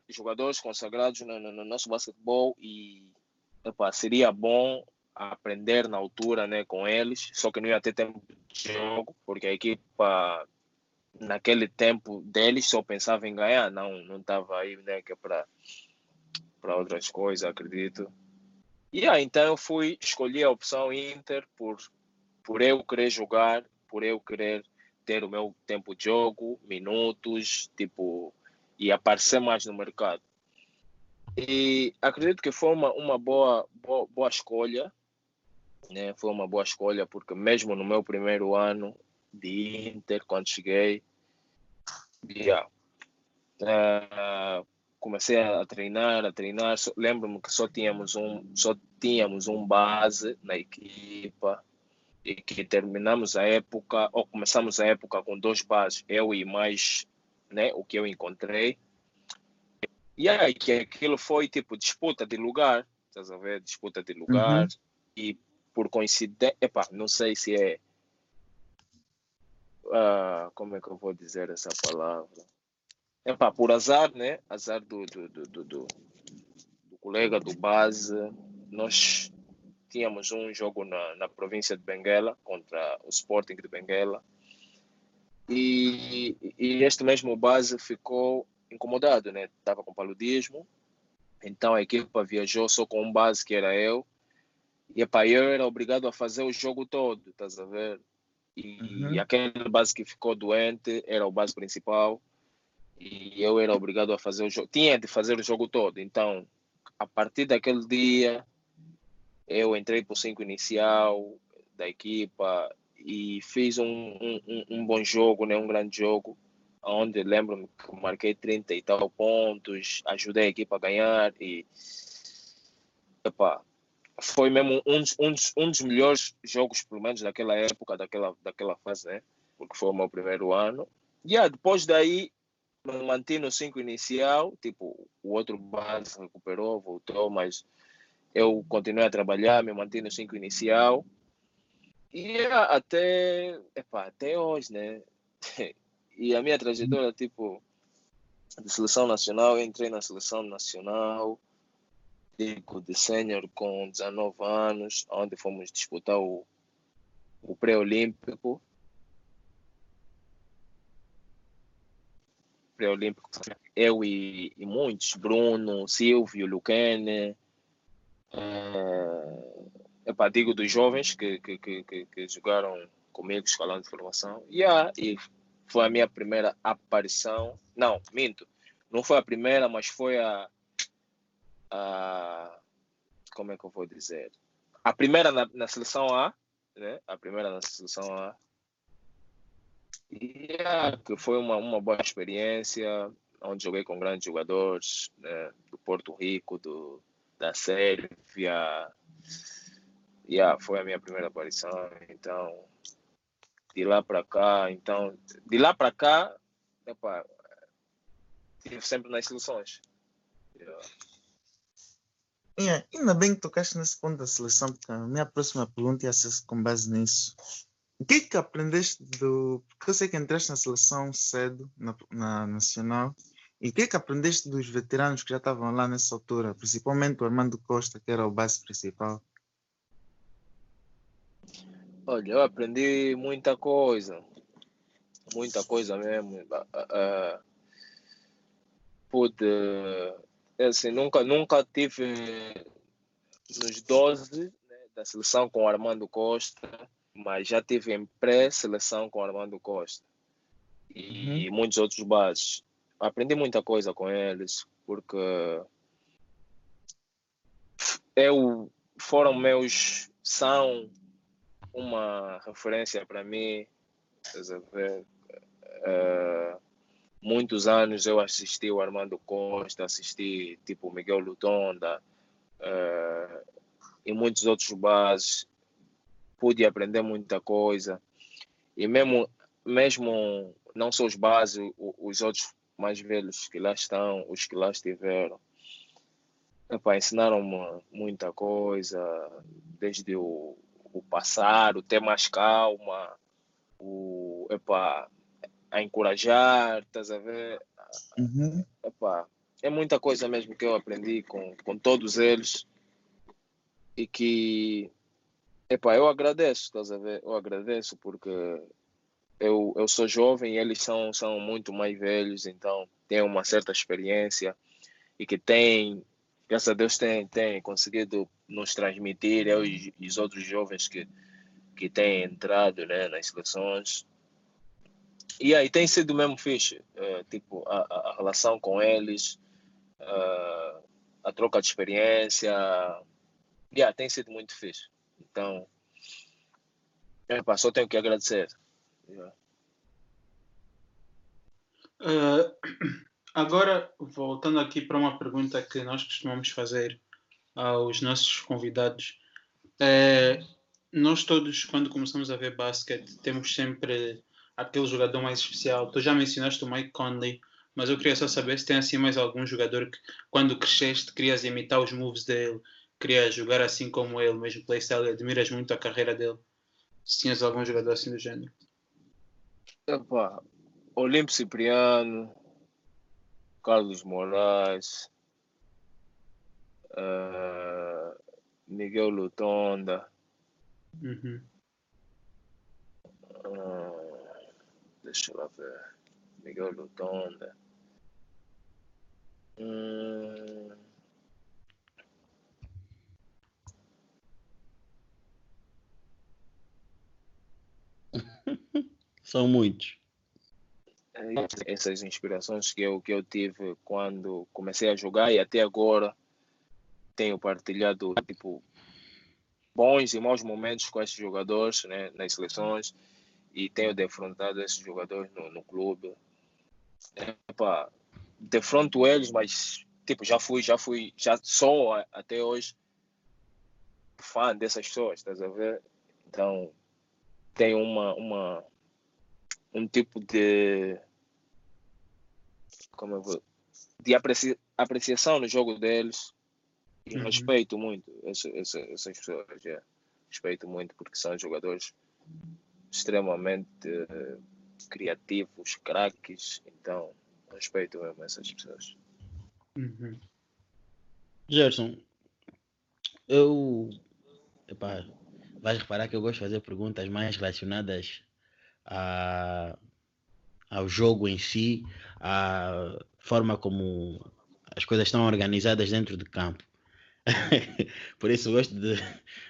jogadores consagrados no, no, no, nosso basquetebol e epa, seria bom aprender na altura né, com eles, só que não ia ter tempo de jogo, porque a equipa naquele tempo deles só pensava em ganhar, não não estava aí né, que é para outras coisas, acredito. E yeah, então eu fui escolher a opção Inter por por eu querer jogar, por eu querer ter o meu tempo de jogo, minutos, tipo e aparecer mais no mercado. E acredito que foi uma, uma boa, boa, boa escolha, né? Foi uma boa escolha porque mesmo no meu primeiro ano de Inter, quando cheguei, yeah, uh, comecei a treinar, a treinar. Lembro-me que só tínhamos um, só tínhamos um base na equipa e que terminamos a época ou começamos a época com dois bases, eu e mais, né, o que eu encontrei. E aí que aquilo foi tipo disputa de lugar, estás a ver? Disputa de lugar uhum. e por coincidência, epa, não sei se é uh, como é que eu vou dizer essa palavra? Epa, por azar, né? Azar do, do, do, do, colega do base, nós tínhamos um jogo na, na província de Benguela contra o Sporting de Benguela e, e este mesmo base ficou incomodado, né? Estava com paludismo, então a equipa viajou só com um base que era eu e epa, eu era obrigado a fazer o jogo todo, estás a ver? E, uhum. e aquele base que ficou doente era o base principal e eu era obrigado a fazer o jogo, tinha de fazer o jogo todo. Então, a partir daquele dia, eu entrei para o 5 inicial da equipa e fiz um, um, um, bom jogo, né? um grande jogo, onde lembro-me que marquei 30 e tal pontos, ajudei a equipa a ganhar e epa, foi mesmo um, um, um dos melhores jogos, pelo menos daquela época, daquela, daquela fase, né? Porque foi o meu primeiro ano. E yeah, depois daí mantive no 5 inicial, tipo, o outro base recuperou, voltou, mas eu continuei a trabalhar, me mantive no 5 inicial. E até, epa, até hoje, né? e a minha trajetória, tipo, de seleção nacional, entrei na seleção nacional de sênior com 19 anos, onde fomos disputar o, o pré-olímpico. Pré-olímpico. eu e, e muitos, Bruno, Silvio, Luquene, é, epá, digo dos jovens que, que, que, que, que jogaram comigo, escalão de formação, yeah, e foi a minha primeira aparição, não, minto, não foi a primeira, mas foi a, a como é que eu vou dizer, a primeira na, na seleção A, né? a primeira na seleção A, Yeah, que foi uma, uma boa experiência, onde joguei com grandes jogadores né, do Porto Rico, do, da Sérvia. Yeah, foi a minha primeira aparição. Então, de lá para cá, então, de lá para cá, epa, tive sempre nas seleções. Yeah. Yeah, ainda bem que tocaste nesse ponto da seleção, porque a minha próxima pergunta ia ser com base nisso. O que é que aprendeste do. Porque eu sei que entraste na seleção cedo, na, na Nacional, e o que é que aprendeste dos veteranos que já estavam lá nessa altura, principalmente o Armando Costa, que era o base principal? Olha, eu aprendi muita coisa, muita coisa mesmo. Uh, pude, assim, nunca, nunca tive nos 12 né, da seleção com o Armando Costa mas já tive em pré-seleção com Armando Costa e uhum. muitos outros bases. Aprendi muita coisa com eles, porque eu, foram meus, são uma referência para mim. Uh, muitos anos eu assisti o Armando Costa, assisti tipo Miguel Lutonda uh, e muitos outros bases pude aprender muita coisa. E mesmo, mesmo não só os bases, os outros mais velhos que lá estão, os que lá estiveram, ensinaram-me muita coisa, desde o, o passar, o ter mais calma, o, epa, a encorajar, estás a ver? Uhum. Epa, é muita coisa mesmo que eu aprendi com, com todos eles e que Epá, eu agradeço, estás a ver? Eu agradeço porque eu, eu sou jovem e eles são, são muito mais velhos, então têm uma certa experiência e que têm, graças a Deus, têm, têm conseguido nos transmitir, eu e, os outros jovens que, que têm entrado né, nas seleções. E aí tem sido mesmo fixe, uh, tipo, a, a, relação com eles, uh, a troca de experiência, yeah, tem sido muito fixe. Então, epa, só tenho que agradecer. Uh, agora, voltando aqui para uma pergunta que nós costumamos fazer aos nossos convidados. É, nós todos, quando começamos a ver basquete, temos sempre aquele jogador mais especial. Tu já mencionaste o Mike Conley, mas eu queria só saber se tem assim mais algum jogador que, quando cresceste, querias imitar os moves dele, queria jogar assim como ele, mesmo playstyle, admiras muito a carreira dele. Se tinhas algum jogador assim do género. Opa, Olímpio Cipriano, Carlos Moraes, uh, Miguel Lutonda. Uhum. Uh, deixa eu ver. Miguel Lutonda. Hum, São muitos. Essas inspirações que eu, que eu tive quando comecei a jogar e até agora tenho partilhado tipo bons e maus momentos com esses jogadores né, nas seleções e tenho defrontado esses jogadores no, no clube. Epa, defronto eles, mas tipo, já fui, já fui, já sou até hoje fã dessas pessoas, estás a ver? Então tem uma, uma um tipo de como eu vou, de apreci, apreciação no jogo deles e uhum. respeito muito essa, essa, essas pessoas yeah. respeito muito porque são jogadores extremamente uh, criativos craques então respeito mesmo essas pessoas uhum. Gerson eu epá, vais reparar que eu gosto de fazer perguntas mais relacionadas a, ao jogo em si, à forma como as coisas estão organizadas dentro do campo. Por isso gosto de,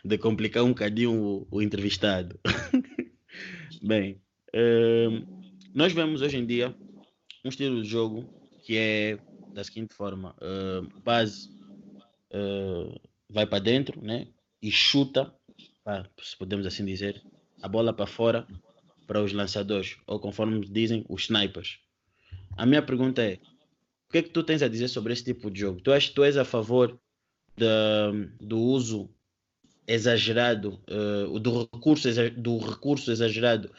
de complicar um bocadinho o, o entrevistado. Bem, uh, nós vemos hoje em dia um estilo de jogo que é da seguinte forma: uh, base uh, vai para dentro né, e chuta, se podemos assim dizer, a bola para fora para os lançadores, ou conforme dizem, os snipers. A minha pergunta é: o que é que tu tens a dizer sobre esse tipo de jogo? Tu, achas, tu és a favor de, do uso exagerado, uh, do, recurso, do recurso exagerado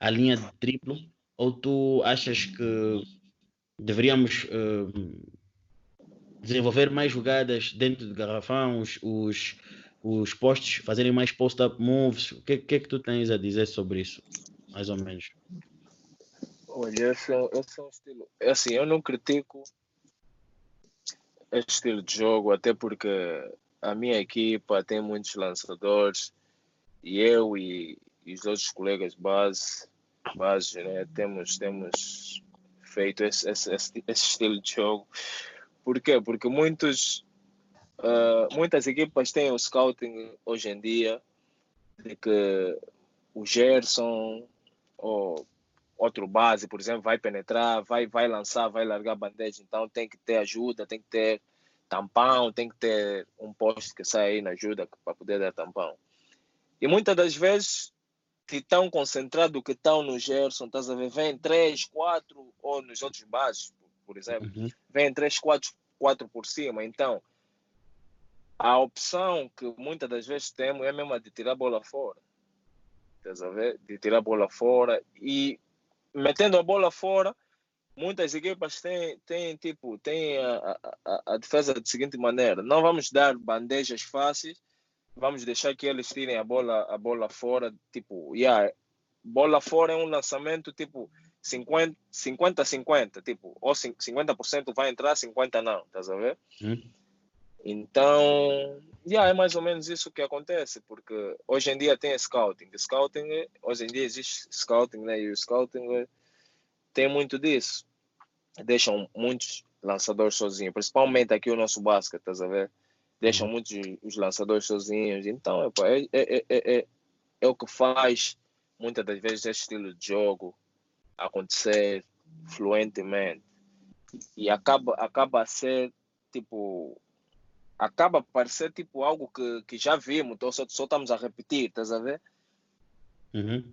à linha de triplo? Ou tu achas que deveríamos uh, desenvolver mais jogadas dentro de garrafão, os, os, os postos fazerem mais post-up moves? O que, que é que tu tens a dizer sobre isso? Mais ou menos. Olha, esse, esse é um estilo. É assim, eu não critico este estilo de jogo, até porque a minha equipa tem muitos lançadores e eu e, e os outros colegas base, base né, temos, temos feito esse, esse, esse, estilo de jogo. Por quê? Porque muitos, uh, muitas equipas têm o scouting hoje em dia de que o Gerson ou outro base, por exemplo, vai penetrar, vai, vai lançar, vai largar bandeja, então tem que ter ajuda, tem que ter tampão, tem que ter um poste que sai aí na ajuda para poder dar tampão. E muitas das vezes, que tão concentrado que estão no Gerson, estás a ver, vem três, quatro, ou nos outros bases, por exemplo, uhum. vem três, quatro, quatro por cima. Então, a opção que muitas das vezes temos é mesmo a de tirar a bola fora. Estás a ver? De tirar a bola fora e metendo a bola fora, muitas equipas têm, têm tipo, têm a, a, a, defesa da seguinte maneira: não vamos dar bandejas fáceis, vamos deixar que eles tirem a bola, a bola fora. Tipo, yeah, bola fora é um lançamento tipo 50, 50 50, tipo, ou 50% vai entrar, 50% não, estás a ver? Hum. Então, yeah, é mais ou menos isso que acontece, porque hoje em dia tem scouting. Scouting, hoje em dia existe scouting, né? E o scouting tem muito disso. Deixam muitos lançadores sozinhos, principalmente aqui o nosso basquete, estás a ver? Deixam uhum. muitos os lançadores sozinhos. Então, é, é, é, é, é o que faz muitas das vezes esse estilo de jogo acontecer fluentemente. E acaba, acaba a ser tipo acaba por parecer tipo algo que, que já vimos, então só, só estamos a repetir, estás a ver? Uhum.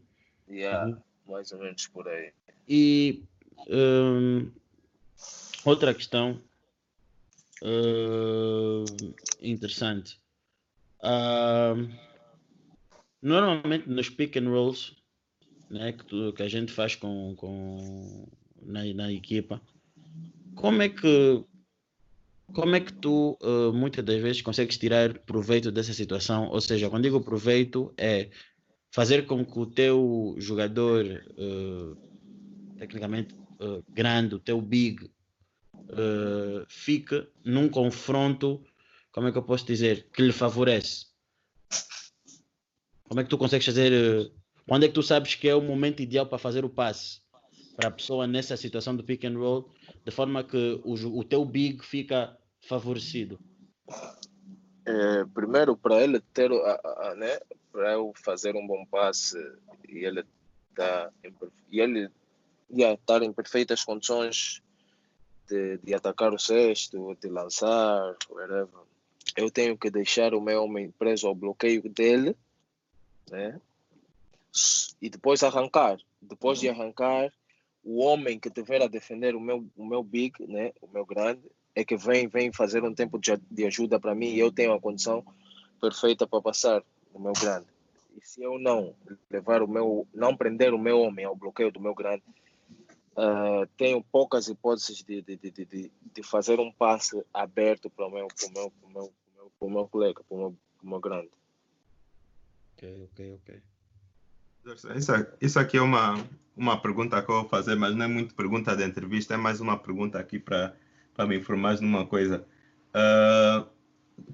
Yeah, uhum. mais ou menos por aí. E um, outra questão uh, interessante. Uh, normalmente nos pick and rolls né, que, tu, que a gente faz com, com na, na equipa, como é que como é que tu uh, muitas das vezes consegues tirar proveito dessa situação? Ou seja, quando digo proveito, é fazer com que o teu jogador uh, tecnicamente uh, grande, o teu big, fique num confronto, como é que eu posso dizer, que lhe favorece. Como é que tu consegues fazer? quando é que tu sabes que é o momento ideal para fazer o passe para a pessoa nessa situação do pick and roll, de forma que o, o teu big fica favorecido? É, primeiro, para ele ter, a, a, né, para eu fazer um bom passe e ele tá e ele ia estar em perfeitas condições de, de atacar o cesto, de lançar, whatever. Eu tenho que deixar o meu homem preso ao bloqueio dele, né? E depois arrancar. Depois de arrancar, o homem que tiver a defender o meu, o meu big, né? O meu grande, é que vem, vem fazer um tempo de, de ajuda para mim e eu tenho a condição perfeita para passar o meu grande. E se eu não levar o meu, não prender o meu homem ao bloqueio do meu grande, uh, tenho poucas hipóteses de, de, de, de, de fazer um passe aberto para o meu, para o meu, para o meu, para o meu, para o meu colega, para o meu, meu grande. Ok, ok, ok. Isso, isso aqui é uma, uma pergunta que eu vou fazer, mas não é muito pergunta de entrevista, é mais uma pergunta aqui para me informar numa coisa. Uh,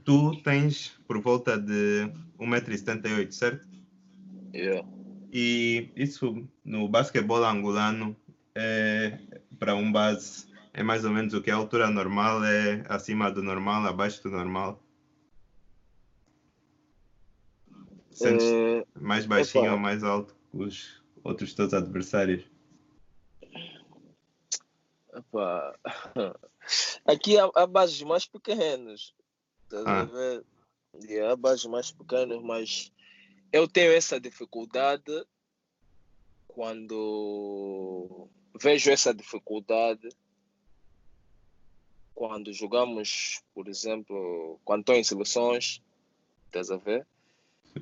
tu tens por volta de 1,78m, certo? Yeah. E isso no basquetebol angolano é para um base é mais ou menos o que a altura normal é acima do normal, abaixo do normal? Sentes Eh, mais baixinho epa. ou mais alto que os outros teus adversários? Epá, Aqui há, há bases mais pequenas. Estás a Ah. ver? E há bases mais pequenas, mas eu tenho essa dificuldade quando vejo essa dificuldade quando jogamos, por exemplo, quando estou em seleções, estás a ver?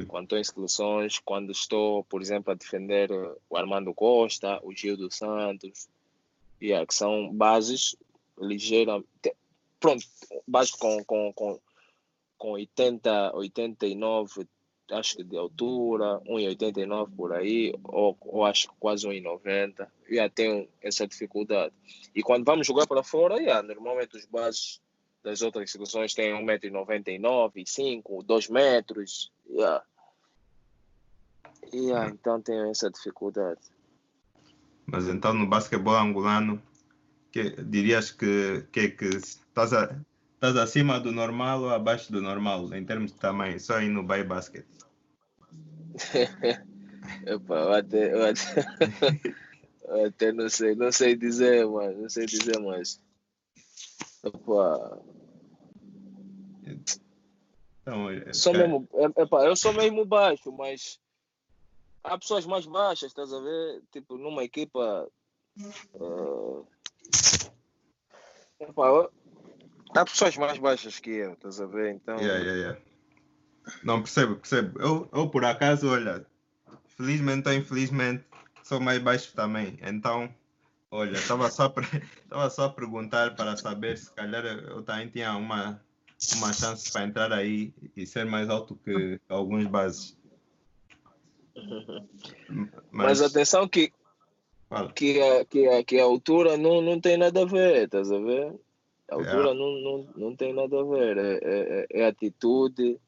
Quando estou em seleções, quando estou, por exemplo, a defender o Armando Costa, o Gil dos Santos, yeah, que são bases ligeiras, pronto, bases com, com, com, com 80, 89, acho que de altura, 1,89 por aí, ou, ou acho que quase 1,90, já tenho essa dificuldade. E quando vamos jogar para fora, yeah, normalmente os bases das outras seleções têm 1,99m, 5, 2 metros, yeah. Yeah, então tenho essa dificuldade. Mas então no basquetebol angolano, que, dirias que, que, que estás, a, estás acima do normal ou abaixo do normal, em termos de tamanho, só aí no Bay Basket? Epa, eu até, eu até, eu até não sei, não sei dizer, mano, não sei dizer mais. Epa, É- sou é- mesmo, é- epa, eu sou mesmo baixo, mas há pessoas mais baixas, estás a ver? Tipo, numa equipa. eh, epa, eu- há pessoas mais baixas que eu, estás a ver? Então. Yeah, yeah, yeah. Não percebo, percebo. Eu, eu por acaso, olha, felizmente ou infelizmente, sou mais baixo também. Então, olha, estava só, estava só a perguntar para saber se calhar eu também tinha uma, uma chance para entrar aí e ser mais alto que alguns bases. Mas, Mas, atenção que, fala. que, a, que, a, que a altura não, não tem nada a ver, estás a ver? A altura Yeah. não, não, não tem nada a ver, é, é, é atitude.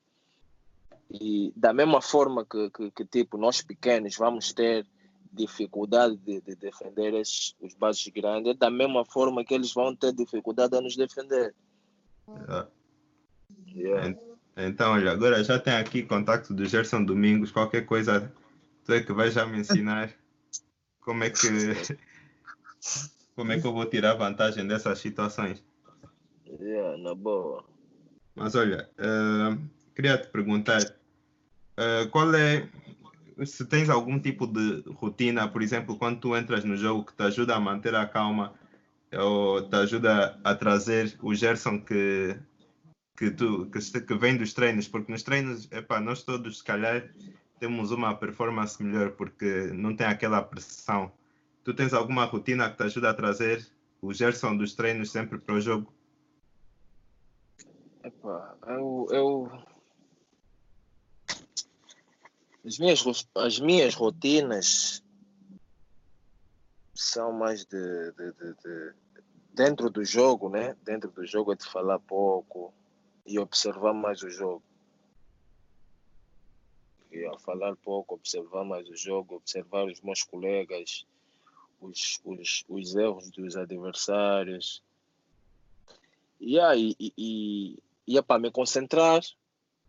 E da mesma forma que, que, que, tipo, nós pequenos vamos ter dificuldade de, de defender esses, os bases grandes, é da mesma forma que eles vão ter dificuldade a nos defender. Yeah. Yeah. En- Então, olha, agora já tem aqui contato do Gerson Domingos, qualquer coisa, tu é que vais já me ensinar como é que como é que eu vou tirar vantagem dessas situações. Yeah, na boa. Mas olha, eh, queria te perguntar eh, qual é se tens algum tipo de rotina, por exemplo, quando tu entras no jogo que te ajuda a manter a calma ou te ajuda a trazer o Gerson que que tu que, que vem dos treinos, porque nos treinos, epá, nós todos se calhar temos uma performance melhor porque não tem aquela pressão. Tu tens alguma rotina que te ajuda a trazer o Gerson dos treinos sempre para o jogo? Epá, eu, eu... As, minhas, as minhas rotinas são mais de, de, de- de- dentro do jogo, né? Dentro do jogo é de falar pouco e observar mais o jogo. E a falar pouco, observar mais o jogo, observar os meus colegas, os, os, os erros dos adversários. E aí, e, e, e é para me concentrar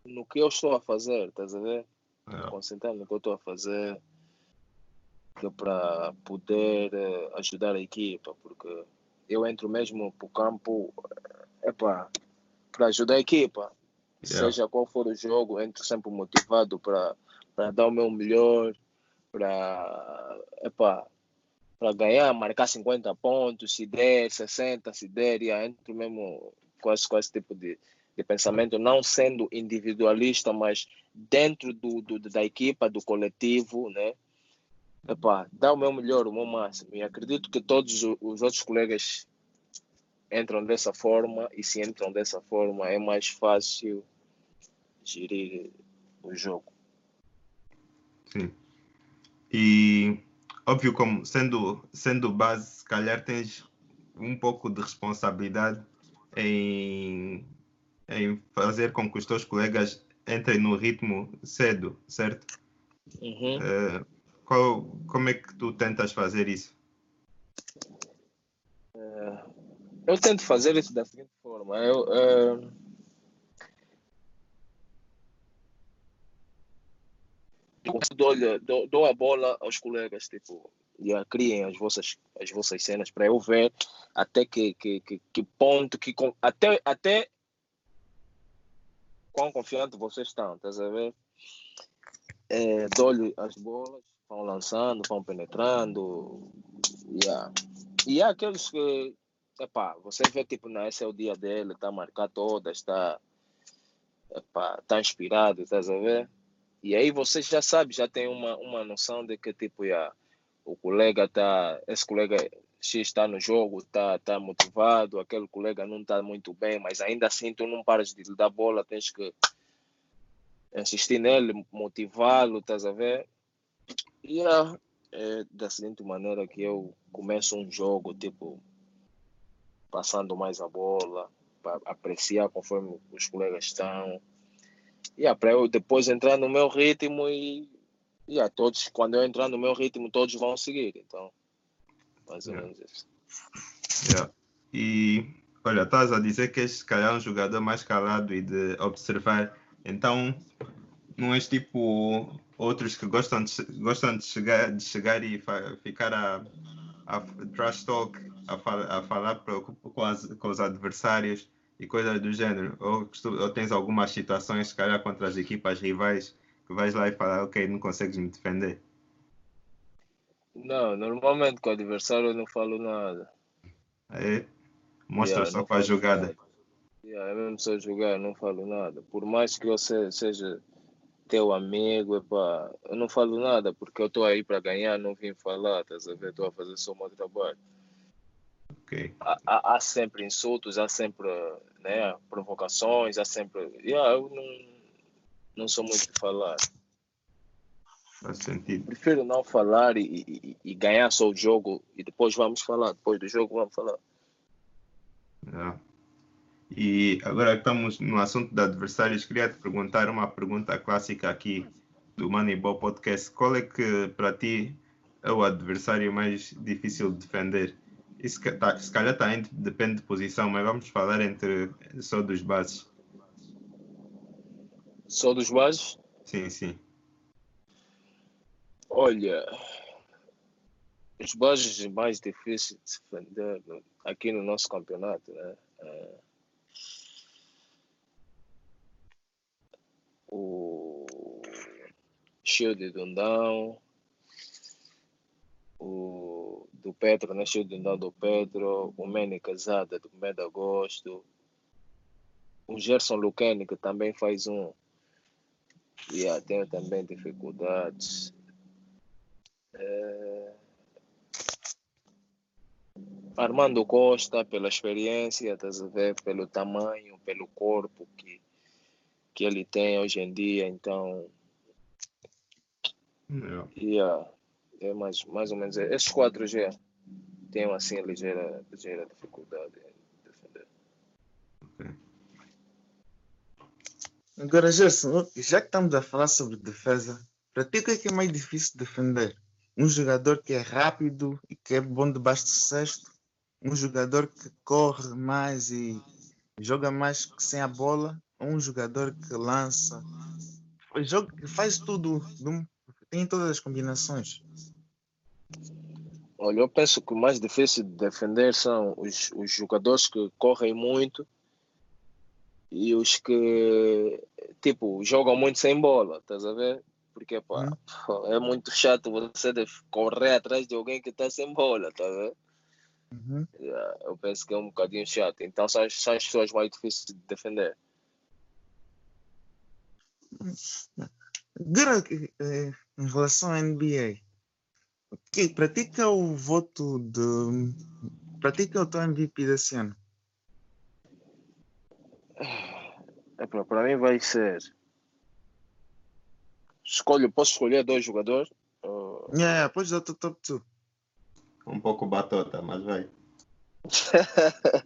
no que eu estou a fazer, estás a ver? É. Concentrar no que eu estou a fazer, que é para poder eh, ajudar a equipa, porque eu entro mesmo para o campo é para ajudar a equipa, Yeah. seja qual for o jogo, entro sempre motivado para dar o meu melhor, para para ganhar, marcar 50 pontos, se der, 60, se der, e entro mesmo com esse, com esse tipo de, de pensamento, não sendo individualista, mas dentro do, do, da equipa, do coletivo, né? Epá, dá o meu melhor, o meu máximo. E acredito que todos os outros colegas entram dessa forma, e se entram dessa forma, é mais fácil gerir o jogo. Sim. E óbvio, como sendo, sendo base, se calhar tens um pouco de responsabilidade em, em fazer com que os teus colegas entrem no ritmo cedo, certo? Uhum. Eh, qual, como é que tu tentas fazer isso? É, eu tento fazer isso da seguinte forma. Eu, eu dou, dou, a bola aos colegas, tipo, já criem as vossas, as vossas cenas para eu ver até que, que, que, que ponto, que, até, até quão confiante vocês estão, estás a ver? É, Dou-lhe as bolas, vão lançando, vão penetrando. Yeah. E há aqueles que, epá, você vê, tipo, não, esse é o dia dele, está a marcar todas, está, está inspirado, estás a ver? E aí você já sabe, já tem uma, uma noção de que, tipo, yeah, o colega está, esse colega X está no jogo, está tá motivado, aquele colega não está muito bem, mas ainda assim tu não paras de dar bola, tens que insistir nele, motivá-lo, estás a ver? E é, é da seguinte maneira que eu começo um jogo, tipo, passando mais a bola, para apreciar conforme os colegas estão. E é, para eu depois entrar no meu ritmo e yeah, todos, quando eu entrar no meu ritmo, todos vão seguir. Então, mais ou yeah. menos isso. Yeah. E olha, estás a dizer que és se calhar um jogador mais calado e de observar. Então, não és tipo outros que gostam de, gostam de, chegar, de chegar e ficar a, a trash talk, a, fal, a falar com, as, com os adversários e coisas do gênero. Ou, ou tens algumas situações, se calhar, contra as equipas rivais que vais lá e falar, ok, não consegues me defender? Não, normalmente com o adversário eu não falo nada. É? Mostra yeah, só com a jogada. Yeah, é mesmo só jogar, não falo nada. Por mais que você seja teu amigo, epa, eu não falo nada, porque eu estou aí para ganhar, não vim falar, estás a ver? Estou a fazer só o meu trabalho. Okay. Há, há, há, sempre insultos, há sempre né, provocações, há sempre. Yeah, eu não não sou muito de falar. Faz sentido. Prefiro não falar e, e, e, ganhar só o jogo e depois vamos falar. Depois do jogo vamos falar. É. E agora que estamos no assunto de adversários, queria te perguntar uma pergunta clássica aqui do Moneyball Podcast. Qual é que para ti é o adversário mais difícil de defender? Isso tá, se calhar tá, depende de posição, mas vamos falar entre só dos bases. Só dos bases? Sim, sim. Olha, os bases mais difíceis de defender aqui no nosso campeonato, né? É... o Shield Dundão, o do Petro, né? Shield Dundão do Pedro, o Mene Casada do mês de agosto, o Gerson Lucani que também faz um Yeah, tenho também dificuldades. É... Armando Costa, pela experiência, estás a ver, pelo tamanho, pelo corpo que, que ele tem hoje em dia, então. Yeah. Yeah, é mais, mais ou menos. Esses quatro G têm assim ligeira, ligeira dificuldade em defender. Okay. Agora, Gerson, já que estamos a falar sobre defesa, para ti o que é, que é mais difícil defender? Um jogador que é rápido e que é bom debaixo do cesto? Um jogador que corre mais e joga mais que sem a bola? Ou um jogador que lança? Joga, faz tudo, tem todas as combinações. Olha, eu penso que o mais difícil de defender são os, os jogadores que correm muito e os que tipo jogam muito sem bola, estás a ver? Porque pá, uhum. é muito chato você correr atrás de alguém que está sem bola, tá a ver? Uhum. Eu penso que é um bocadinho chato. Então são, são as pessoas mais difíceis de defender. Eh, em relação à NBA, que, para ti que é o voto de. Para ti que é o teu MVP desse ano? É, para mim vai ser. Escolho, posso escolher dois jogadores? Uh... Yeah, podes dar o top 2. Um pouco batota, mas vai.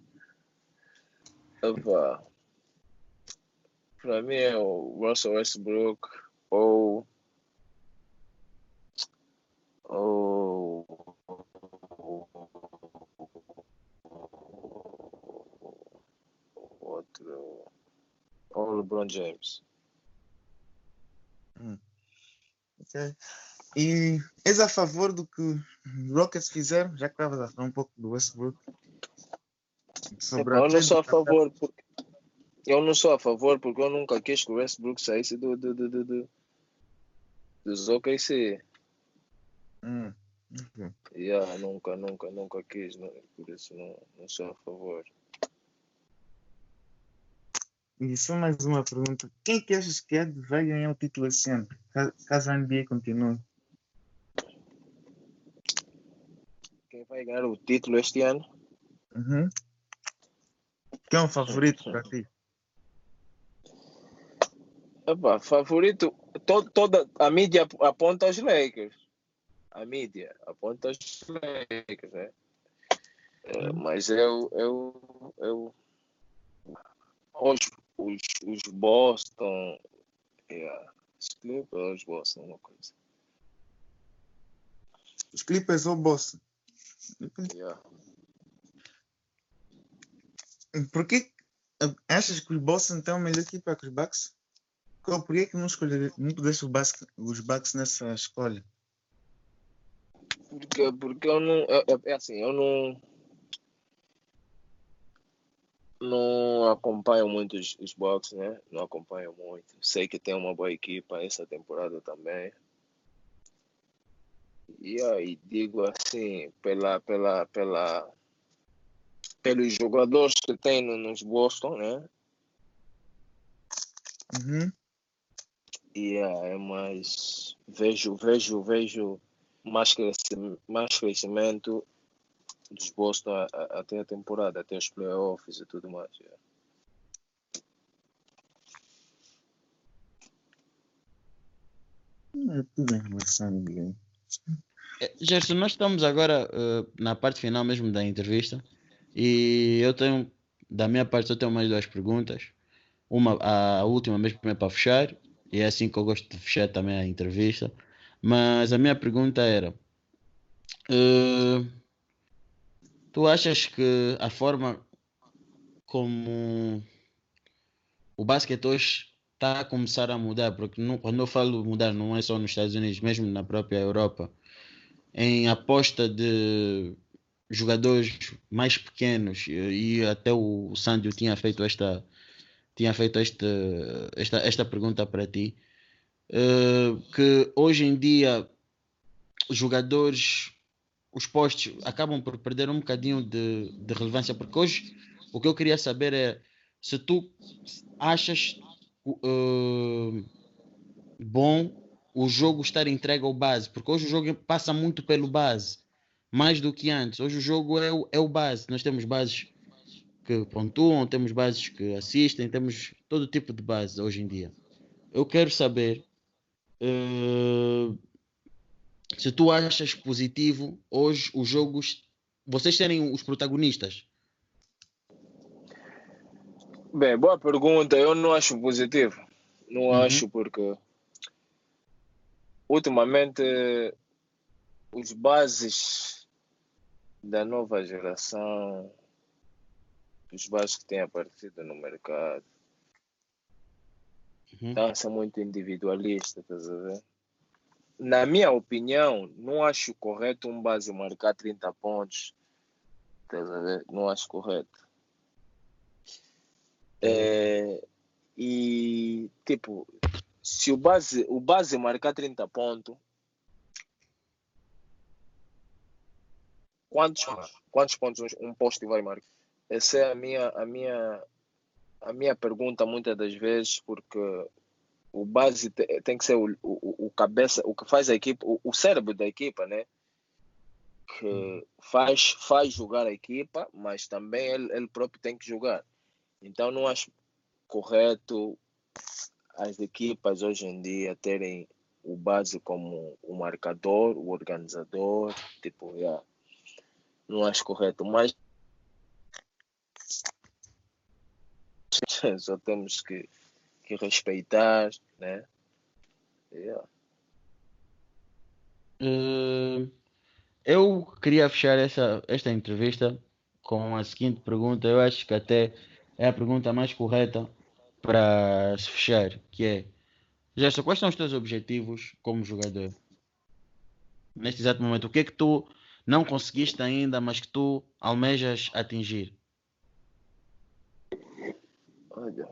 Para mim é o Russell Westbrook ou ou outro ou LeBron James. Hum. E és a favor do que Rockets fizeram, já que estavas a falar um pouco do Westbrook? Sobre eu não sou a favor porque eu não sou a favor porque eu nunca quis que o Westbrook saísse do, do, do, do, do dos OKC. Hum. Yeah, nunca, nunca, nunca quis, não, por isso não, não sou a favor. E só mais uma pergunta. Quem é que achas que é vai ganhar o título esse ano? Ca- Caso a NBA continue. Quem vai ganhar o título este ano? Uhum. Quem é o favorito para ti? Epá, favorito, to, toda a mídia ap- aponta aos Lakers. A mídia aponta aos Lakers, né? É, mas eu, eu, eu os, os, os Boston, yeah, os Clippers, os Boston, uma coisa. Os Clippers ou Boston? Yeah. Por que eh, achas que os Boston uma melhor equipa que os Bucks? Qual- Por que que não escolher, não puseste os Bucks, os Bucks nessa escolha? Porque, porque eu não. É, é- é assim, eu não. Não acompanho muito os, os Bucks, né? Não acompanho muito. Sei que tem uma boa equipa essa temporada também. E aí, digo assim, pela, pela, pela, pelos jogadores que tem no- nos Boston, né? Uhum. E é mais. Vejo, vejo, vejo mais, cresci, mais crescimento dos Boston a- a- até a temporada, até os playoffs e tudo mais. yeah. É tudo em relação à NBA. É, Gerson, nós estamos agora eh, na parte final mesmo da entrevista e eu tenho, da minha parte, eu tenho mais duas perguntas. Uma, a última mesmo é para fechar, e é assim que eu gosto de fechar também a entrevista. Mas a minha pergunta era: eh, tu achas que a forma como o basquete hoje está a começar a mudar? Porque não- quando eu falo mudar, não é só nos Estados Unidos, mesmo na própria Europa em aposta de jogadores mais pequenos e e até o Sandio tinha feito esta tinha feito esta esta, esta pergunta para ti eh, que hoje em dia os jogadores os postos acabam por perder um bocadinho de, de relevância porque hoje o que eu queria saber é se tu achas eh, bom o jogo estar entregue ao base, porque hoje o jogo passa muito pelo base, mais do que antes. Hoje o jogo é o, é o base. Nós temos bases que pontuam, temos bases que assistem, temos todo tipo de base hoje em dia. Eu quero saber eh, se tu achas positivo hoje os jogos, vocês serem os protagonistas. Bem, boa pergunta. Eu não acho positivo. Não Uhum. acho porque ultimamente os bases da nova geração, os bases que têm aparecido no mercado, Uhum. estão a ser muito individualistas, estás a ver? Na minha opinião, não acho correto um base marcar 30 pontos. Estás a ver? Não acho correto. É, e tipo, se o base, o base marcar 30 pontos, quantos, quantos pontos um poste vai marcar? Essa é a minha, a minha, a minha pergunta muitas das vezes, porque o base te- tem que ser o, o, o cabeça, o que faz a equipe, o, o cérebro da equipa, né? Que faz, faz jogar a equipa, mas também ele, ele próprio tem que jogar. Então não acho correto as equipas hoje em dia terem o base como o marcador, o organizador, tipo, yeah. não acho correto, mas só temos que, que respeitar, né? Yeah. Eh, eu queria fechar essa, esta entrevista com a seguinte pergunta. Eu acho que até é a pergunta mais correta para se fechar, que é Gerson, quais são os teus objetivos como jogador? Neste exato momento, o que é que tu não conseguiste ainda, mas que tu almejas atingir? Olha,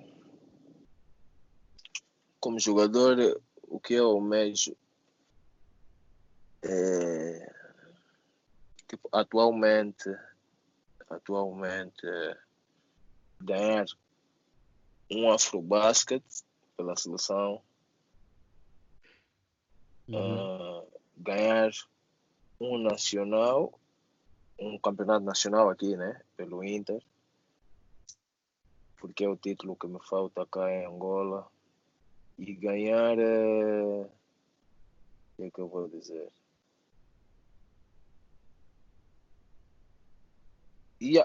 como jogador, o que eu almejo é, tipo, atualmente, atualmente ganhar um Afrobasket pela seleção, Uhum. uh, ganhar um nacional, um campeonato nacional aqui, né, pelo Inter, porque é o título que me falta cá em Angola, e ganhar, eh, o que é que eu vou dizer? E,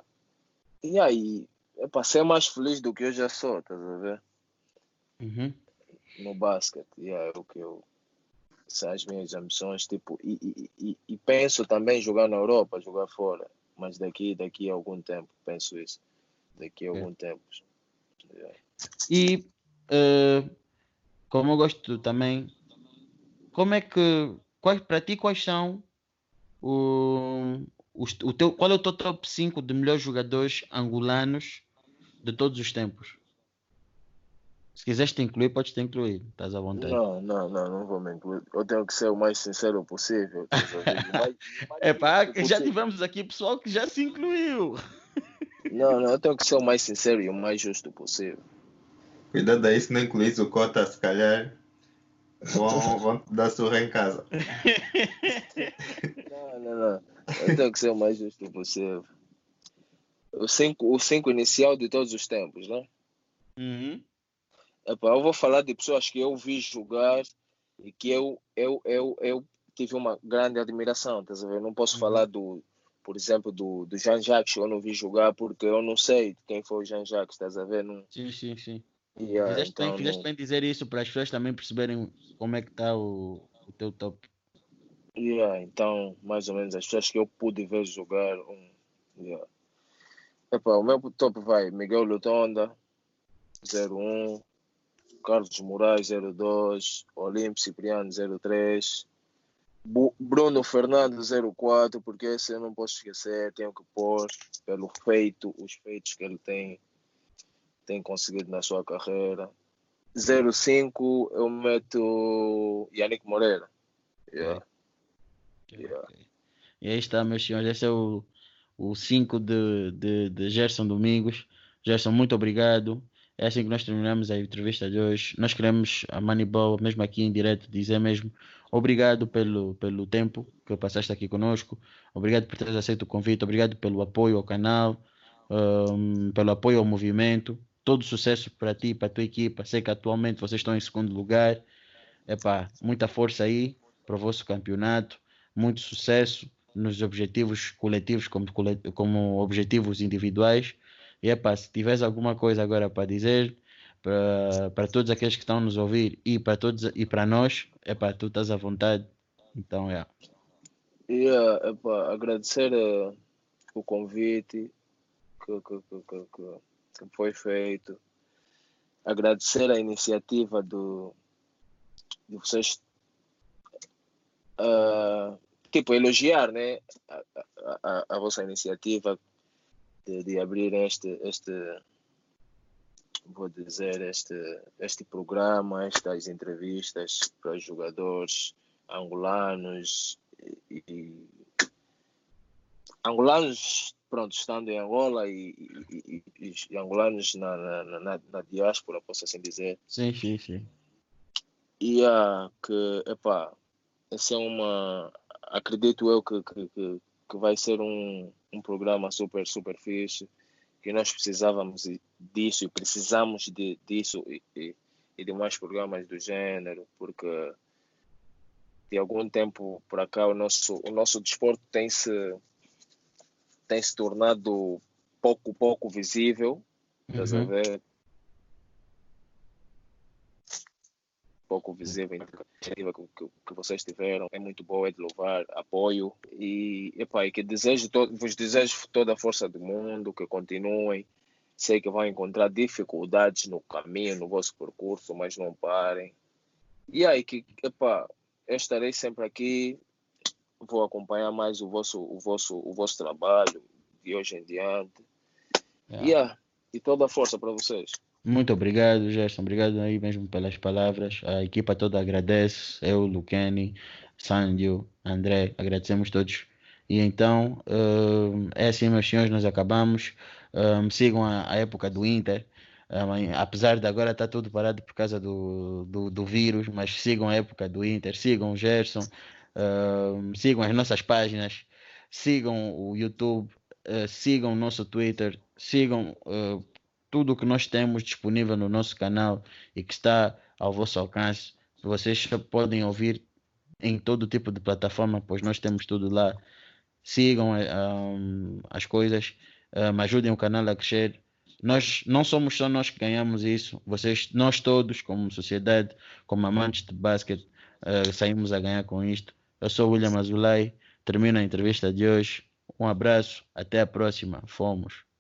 e aí, é para ser mais feliz do que eu já sou, estás a ver? Uhum. no basquete, e é o que eu são as minhas ambições, tipo, e, e, e, e penso também jogar na Europa, jogar fora, mas daqui, daqui a algum tempo, penso isso, daqui a algum tempo. Yeah. E eh, como eu gosto também, como é que quais, para ti quais são o, os- o teu, qual é o teu top 5 de melhores jogadores angolanos de todos os tempos? Se quiseres te incluir, podes te incluir, estás à vontade. Não, não, não, não vou me incluir. Eu tenho que ser o mais sincero possível. o mais- o mais É pá, já tivemos aqui pessoal que já se incluiu. Não, não, eu tenho que ser o mais sincero e o mais justo possível. Cuidado aí se não incluís o cota, se calhar vão, vão dar surra em casa. Não, não, não. Eu tenho que ser o mais justo possível. O 5 o cinco inicial de todos os tempos, né? Uhum. Epá, eu vou falar de pessoas que eu vi jogar e que eu, eu, eu, eu tive uma grande admiração, ver? Não posso Uhum. falar do, por exemplo, do, do Jean Jacques, eu não vi jogar porque eu não sei quem foi o Jean Jacques, estás a ver? Não, Sim, sim, sim. yeah, Fizeste, bem, então, fizeste não, bem dizer isso para as pessoas também perceberem como é que está o, o teu top. yeah, então, mais ou menos, as pessoas que eu pude ver jogar, um, yeah. Epá, o meu top vai Miguel Lutonda, 01, Carlos Moraes, 02, Olímpio Cipriano, 03, Bu- Bruno Fernando 04, porque esse eu não posso esquecer, tenho que pôr pelo feito, os feitos que ele tem, tem conseguido na sua carreira. 05 eu meto Yannick Moreira. Yeah. Yeah. E aí está, meus senhores. Esse é o, o 5 de, de, de Gerson Domingos. Gerson, muito obrigado. É assim que nós terminamos a entrevista de hoje. Nós queremos, a Moneyball, mesmo aqui em direto, dizer mesmo obrigado pelo, pelo tempo que passaste aqui conosco. Obrigado por teres aceito o convite. Obrigado pelo apoio ao canal, um, pelo apoio ao movimento. Todo sucesso para ti, para a tua equipa. Sei que atualmente vocês estão em segundo lugar. Epá, muita força aí para o vosso campeonato. Muito sucesso nos objetivos coletivos como, como objetivos individuais. E epá, se tiveres alguma coisa agora para dizer para, todos aqueles que estão nos ouvir e para todos e para nós, epá, tu estás à vontade. Então, é. Eh, epá, agradecer eh, o convite que, que, que, que, foi feito. Agradecer a iniciativa do, de vocês. ah, tipo, elogiar né, a, a, a- a vossa iniciativa de, de abrir este, este, vou dizer, este, este programa, estas entrevistas para jogadores angolanos e, e- angolanos pronto estando em Angola e, e- e- e angolanos na, na, na, na diáspora posso assim dizer Sim, sim, sim. e ah, que epá, essa é uma acredito eu que, que, que, que vai ser um, um programa super super fixe que nós precisávamos disso e precisamos de, disso e, e, e de mais programas do gênero porque de algum tempo para cá o nosso o nosso desporto tem se tem se tornado pouco pouco visível estás a Uhum. ver pouco visível a iniciativa que, que, que vocês tiveram é muito boa é de louvar apoio e epá, e que desejo to, vos desejo toda a força do mundo que continuem Sei que vão encontrar dificuldades no caminho, no vosso percurso, mas não parem. E aí, que, epa, eu estarei sempre aqui, vou acompanhar mais o vosso, o vosso, o vosso trabalho de hoje em diante. Yeah. Yeah. E toda a força para vocês. Muito obrigado, Gerson. Obrigado aí mesmo pelas palavras. A equipa toda agradece. Eu, Luqueni, Sandio, André, agradecemos todos. E então, uh, é assim, meus senhores, nós acabamos. Um, sigam a, época do Inter. Apesar de agora estar tudo parado por causa do, do, do, vírus, mas sigam a época do Inter, sigam o Gerson, um, sigam as nossas páginas, sigam o YouTube, sigam o nosso Twitter, sigam tudo o que nós temos disponível no nosso canal e que está ao vosso alcance. Vocês podem ouvir em todo tipo de plataforma, pois nós temos tudo lá. Sigam um, as coisas, um, ajudem o canal a crescer. Nós não somos só nós que ganhamos isso, vocês, nós todos, como sociedade, como amantes de basquete, uh, saímos a ganhar com isto. Eu sou William Azulay, termino a entrevista de hoje. Um abraço, até a próxima. Fomos.